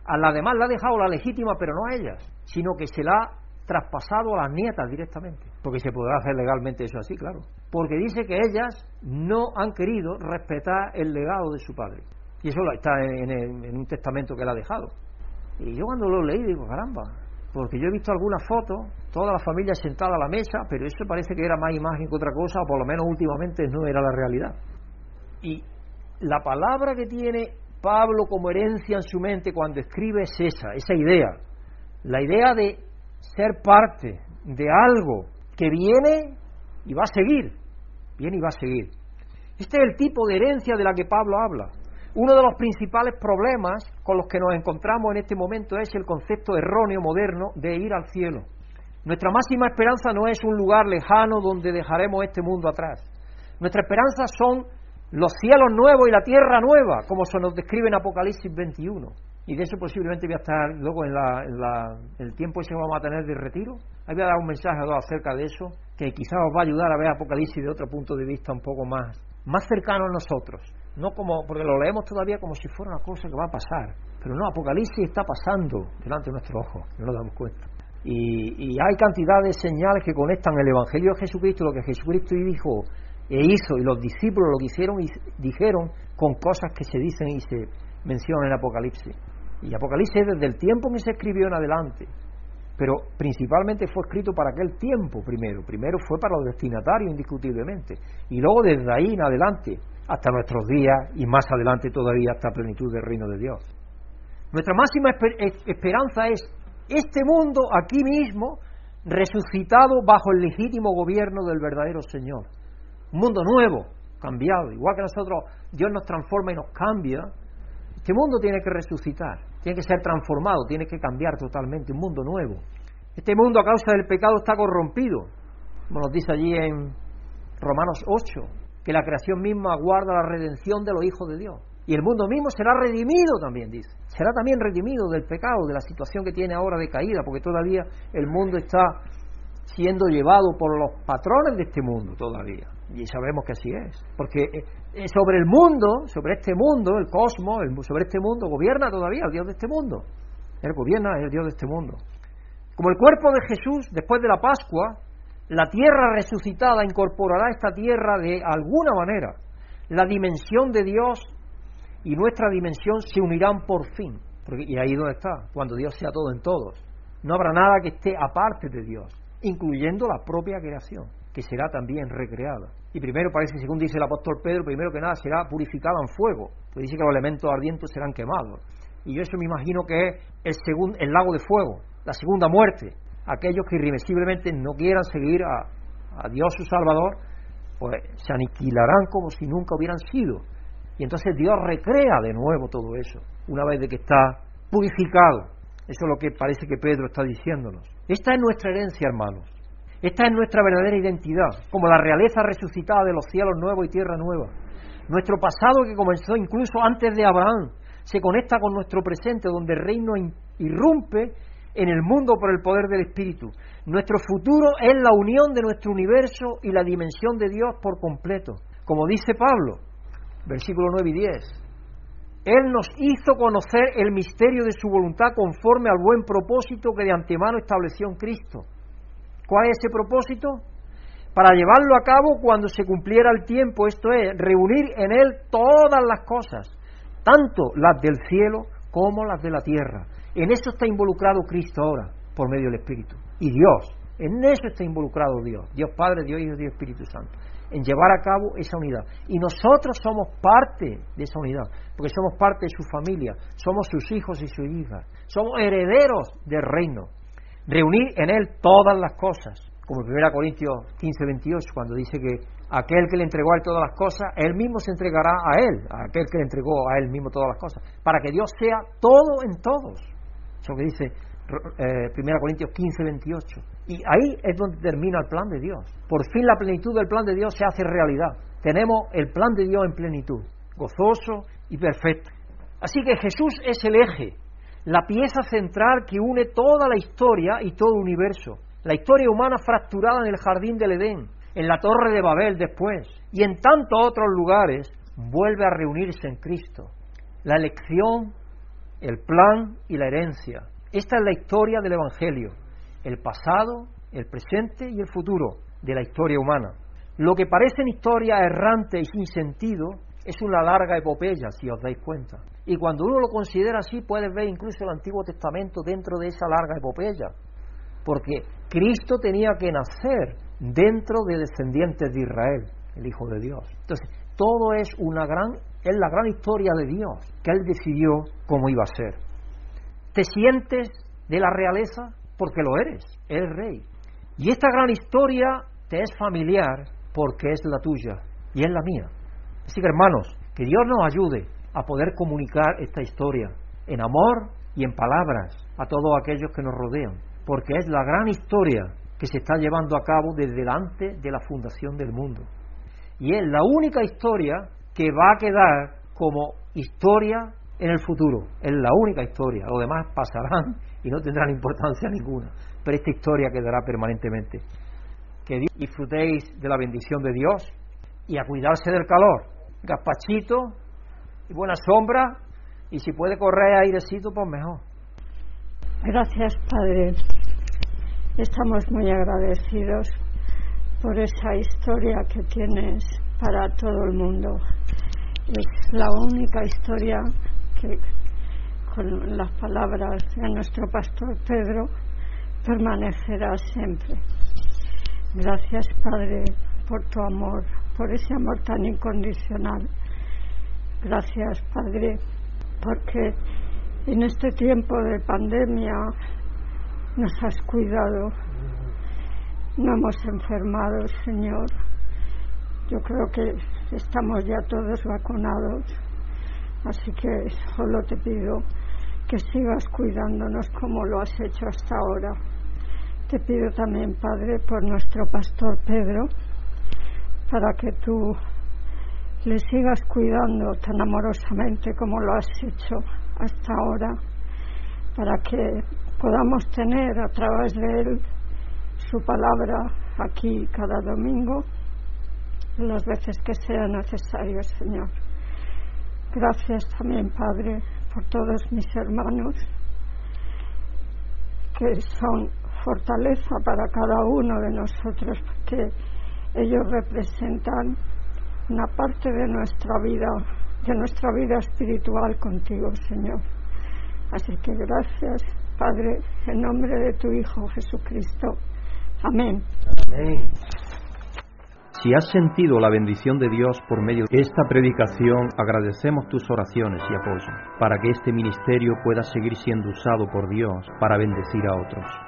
Speaker 2: A la demás la ha dejado la legítima, pero no a ellas, sino que se la traspasado a las nietas directamente. Porque se podrá hacer legalmente eso así, claro. Porque dice que ellas no han querido respetar el legado de su padre. Y eso está en, en un testamento que él ha dejado. Y yo cuando lo leí digo, caramba, porque yo he visto algunas fotos, toda la familia sentada a la mesa, pero eso parece que era más imagen que otra cosa, o por lo menos últimamente no era la realidad. Y la palabra que tiene Pablo como herencia en su mente cuando escribe es esa, esa idea, la idea de ser parte de algo que viene y va a seguir, viene y va a seguir. Este es el tipo de herencia de la que Pablo habla. Uno de los principales problemas con los que nos encontramos en este momento es el concepto erróneo moderno de ir al cielo. Nuestra máxima esperanza no es un lugar lejano donde dejaremos este mundo atrás. Nuestra esperanza son los cielos nuevos y la tierra nueva, como se nos describe en Apocalipsis 21. Y de eso posiblemente voy a estar luego en, el tiempo ese que vamos a tener de retiro. Ahí voy a dar un mensaje acerca de eso, que quizás os va a ayudar a ver Apocalipsis de otro punto de vista un poco más, más cercano a nosotros no como porque lo leemos todavía como si fuera una cosa que va a pasar, pero no, Apocalipsis está pasando delante de nuestros ojos, no nos damos cuenta. Y, hay cantidad de señales que conectan el Evangelio de Jesucristo, lo que Jesucristo dijo e hizo, y los discípulos lo que hicieron y dijeron con cosas que se dicen y se mencionan en Apocalipsis. Y Apocalipsis desde el tiempo que se escribió en adelante, pero principalmente fue escrito para aquel tiempo primero. Primero fue para los destinatarios, indiscutiblemente, y luego desde ahí en adelante hasta nuestros días y más adelante todavía hasta plenitud del reino de Dios. Nuestra máxima esperanza es este mundo aquí mismo resucitado bajo el legítimo gobierno del verdadero Señor. Un mundo nuevo, cambiado. Igual que nosotros, Dios nos transforma y nos cambia. Este mundo tiene que resucitar, tiene que ser transformado, tiene que cambiar totalmente, un mundo nuevo. Este mundo a causa del pecado está corrompido, como nos dice allí en Romanos 8 que la creación misma aguarda la redención de los hijos de Dios. Y el mundo mismo será redimido también, dice. Será también redimido del pecado, de la situación que tiene ahora de caída, porque todavía el mundo está siendo llevado por los patrones de este mundo todavía. Y sabemos que así es. Porque eh, sobre el mundo, sobre este mundo, el cosmos, sobre este mundo, gobierna todavía el Dios de este mundo. Él gobierna el Dios de este mundo. Como el cuerpo de Jesús, después de la Pascua, la tierra resucitada incorporará a esta tierra de alguna manera. La dimensión de Dios y nuestra dimensión se unirán por fin. y ahí donde está, cuando Dios sea todo en todos. No habrá nada que esté aparte de Dios, incluyendo la propia creación, que será también recreada. Y primero parece, según dice el apóstol Pedro, primero que nada será purificada en fuego, pues dice que los elementos ardientes serán quemados. Y yo eso me imagino que es el, segundo, el lago de fuego, la segunda muerte, aquellos que irremisiblemente no quieran seguir a, Dios su Salvador, pues se aniquilarán como si nunca hubieran sido. Y entonces Dios recrea de nuevo todo eso, una vez de que está purificado. Eso es lo que parece que Pedro está diciéndonos. Esta es nuestra herencia, hermanos. Esta es nuestra verdadera identidad, como la realeza resucitada de los cielos nuevos y tierra nueva. Nuestro pasado que comenzó incluso antes de Abraham se conecta con nuestro presente, donde el reino irrumpe en el mundo por el poder del Espíritu. Nuestro futuro es la unión de nuestro universo y la dimensión de Dios por completo. Como dice Pablo, versículo 9 y 10. Él nos hizo conocer el misterio de su voluntad conforme al buen propósito que de antemano estableció en Cristo. ¿Cuál es ese propósito? Para llevarlo a cabo cuando se cumpliera el tiempo, esto es, reunir en Él todas las cosas, tanto las del cielo como las de la tierra. En eso está involucrado Cristo ahora, por medio del Espíritu. Y Dios, en eso está involucrado Dios, Dios Padre, Dios Hijo Dios Espíritu Santo en llevar a cabo esa unidad. Y nosotros somos parte de esa unidad, porque somos parte de su familia, somos sus hijos y sus hijas, somos herederos del reino. Reunir en él todas las cosas, como 1 Corintios 15, 28, cuando dice que aquel que le entregó a él todas las cosas, él mismo se entregará a él, a aquel que le entregó a él mismo todas las cosas, para que Dios sea todo en todos. Eso que dice 1 eh, Corintios 15, 28. Y ahí es donde termina el plan de Dios. Por fin la plenitud del plan de Dios se hace realidad. Tenemos el plan de Dios en plenitud, gozoso y perfecto. Así que Jesús es el eje, la pieza central que une toda la historia y todo el universo. La historia humana fracturada en el jardín del Edén, en la torre de Babel después, y en tantos otros lugares, vuelve a reunirse en Cristo. La elección, el plan y la herencia. Esta es la historia del Evangelio el pasado, el presente y el futuro de la historia humana. Lo que parecen historias errantes y sin sentido es una larga epopeya, si os dais cuenta. Y cuando uno lo considera así, puedes ver incluso el Antiguo Testamento dentro de esa larga epopeya. Porque Cristo tenía que nacer dentro de descendientes de Israel, el Hijo de Dios. Entonces, todo es una gran, es la gran historia de Dios, que Él decidió cómo iba a ser. ¿Te sientes de la realeza? porque lo eres, eres rey. Y esta gran historia te es familiar porque es la tuya y es la mía. Así que hermanos, que Dios nos ayude a poder comunicar esta historia en amor y en palabras a todos aquellos que nos rodean, porque es la gran historia que se está llevando a cabo desde antes de la fundación del mundo. Y es la única historia que va a quedar como historia en el futuro. Es la única historia. Los demás pasarán y no tendrán importancia ninguna. Pero esta historia quedará permanentemente. Que disfrutéis de la bendición de Dios y a cuidarse del calor. Gazpachito y buena sombra y si puede correr airecito, pues mejor.
Speaker 4: Gracias, Padre. Estamos muy agradecidos por esa historia que tienes para todo el mundo. Es la única historia que con las palabras de nuestro pastor Pedro, permanecerá siempre. Gracias, Padre, por tu amor, por ese amor tan incondicional. Gracias, Padre, porque en este tiempo de pandemia nos has cuidado, no hemos enfermado, Señor. Yo creo que estamos ya todos vacunados, así que solo te pido que sigas cuidándonos como lo has hecho hasta ahora. Te pido también, Padre, por nuestro pastor Pedro, para que tú le sigas cuidando tan amorosamente como lo has hecho hasta ahora, para que podamos tener a través de él su palabra aquí cada domingo, las veces que sea necesario, Señor. Gracias también, Padre, por todos mis hermanos, que son fortaleza para cada uno de nosotros, porque ellos representan una parte de nuestra vida, de nuestra vida espiritual contigo, Señor. Así que gracias, Padre, en nombre de tu Hijo Jesucristo. Amén. Amén.
Speaker 1: Si has sentido la bendición de Dios por medio de esta predicación, agradecemos tus oraciones y apoyo para que este ministerio pueda seguir siendo usado por Dios para bendecir a otros.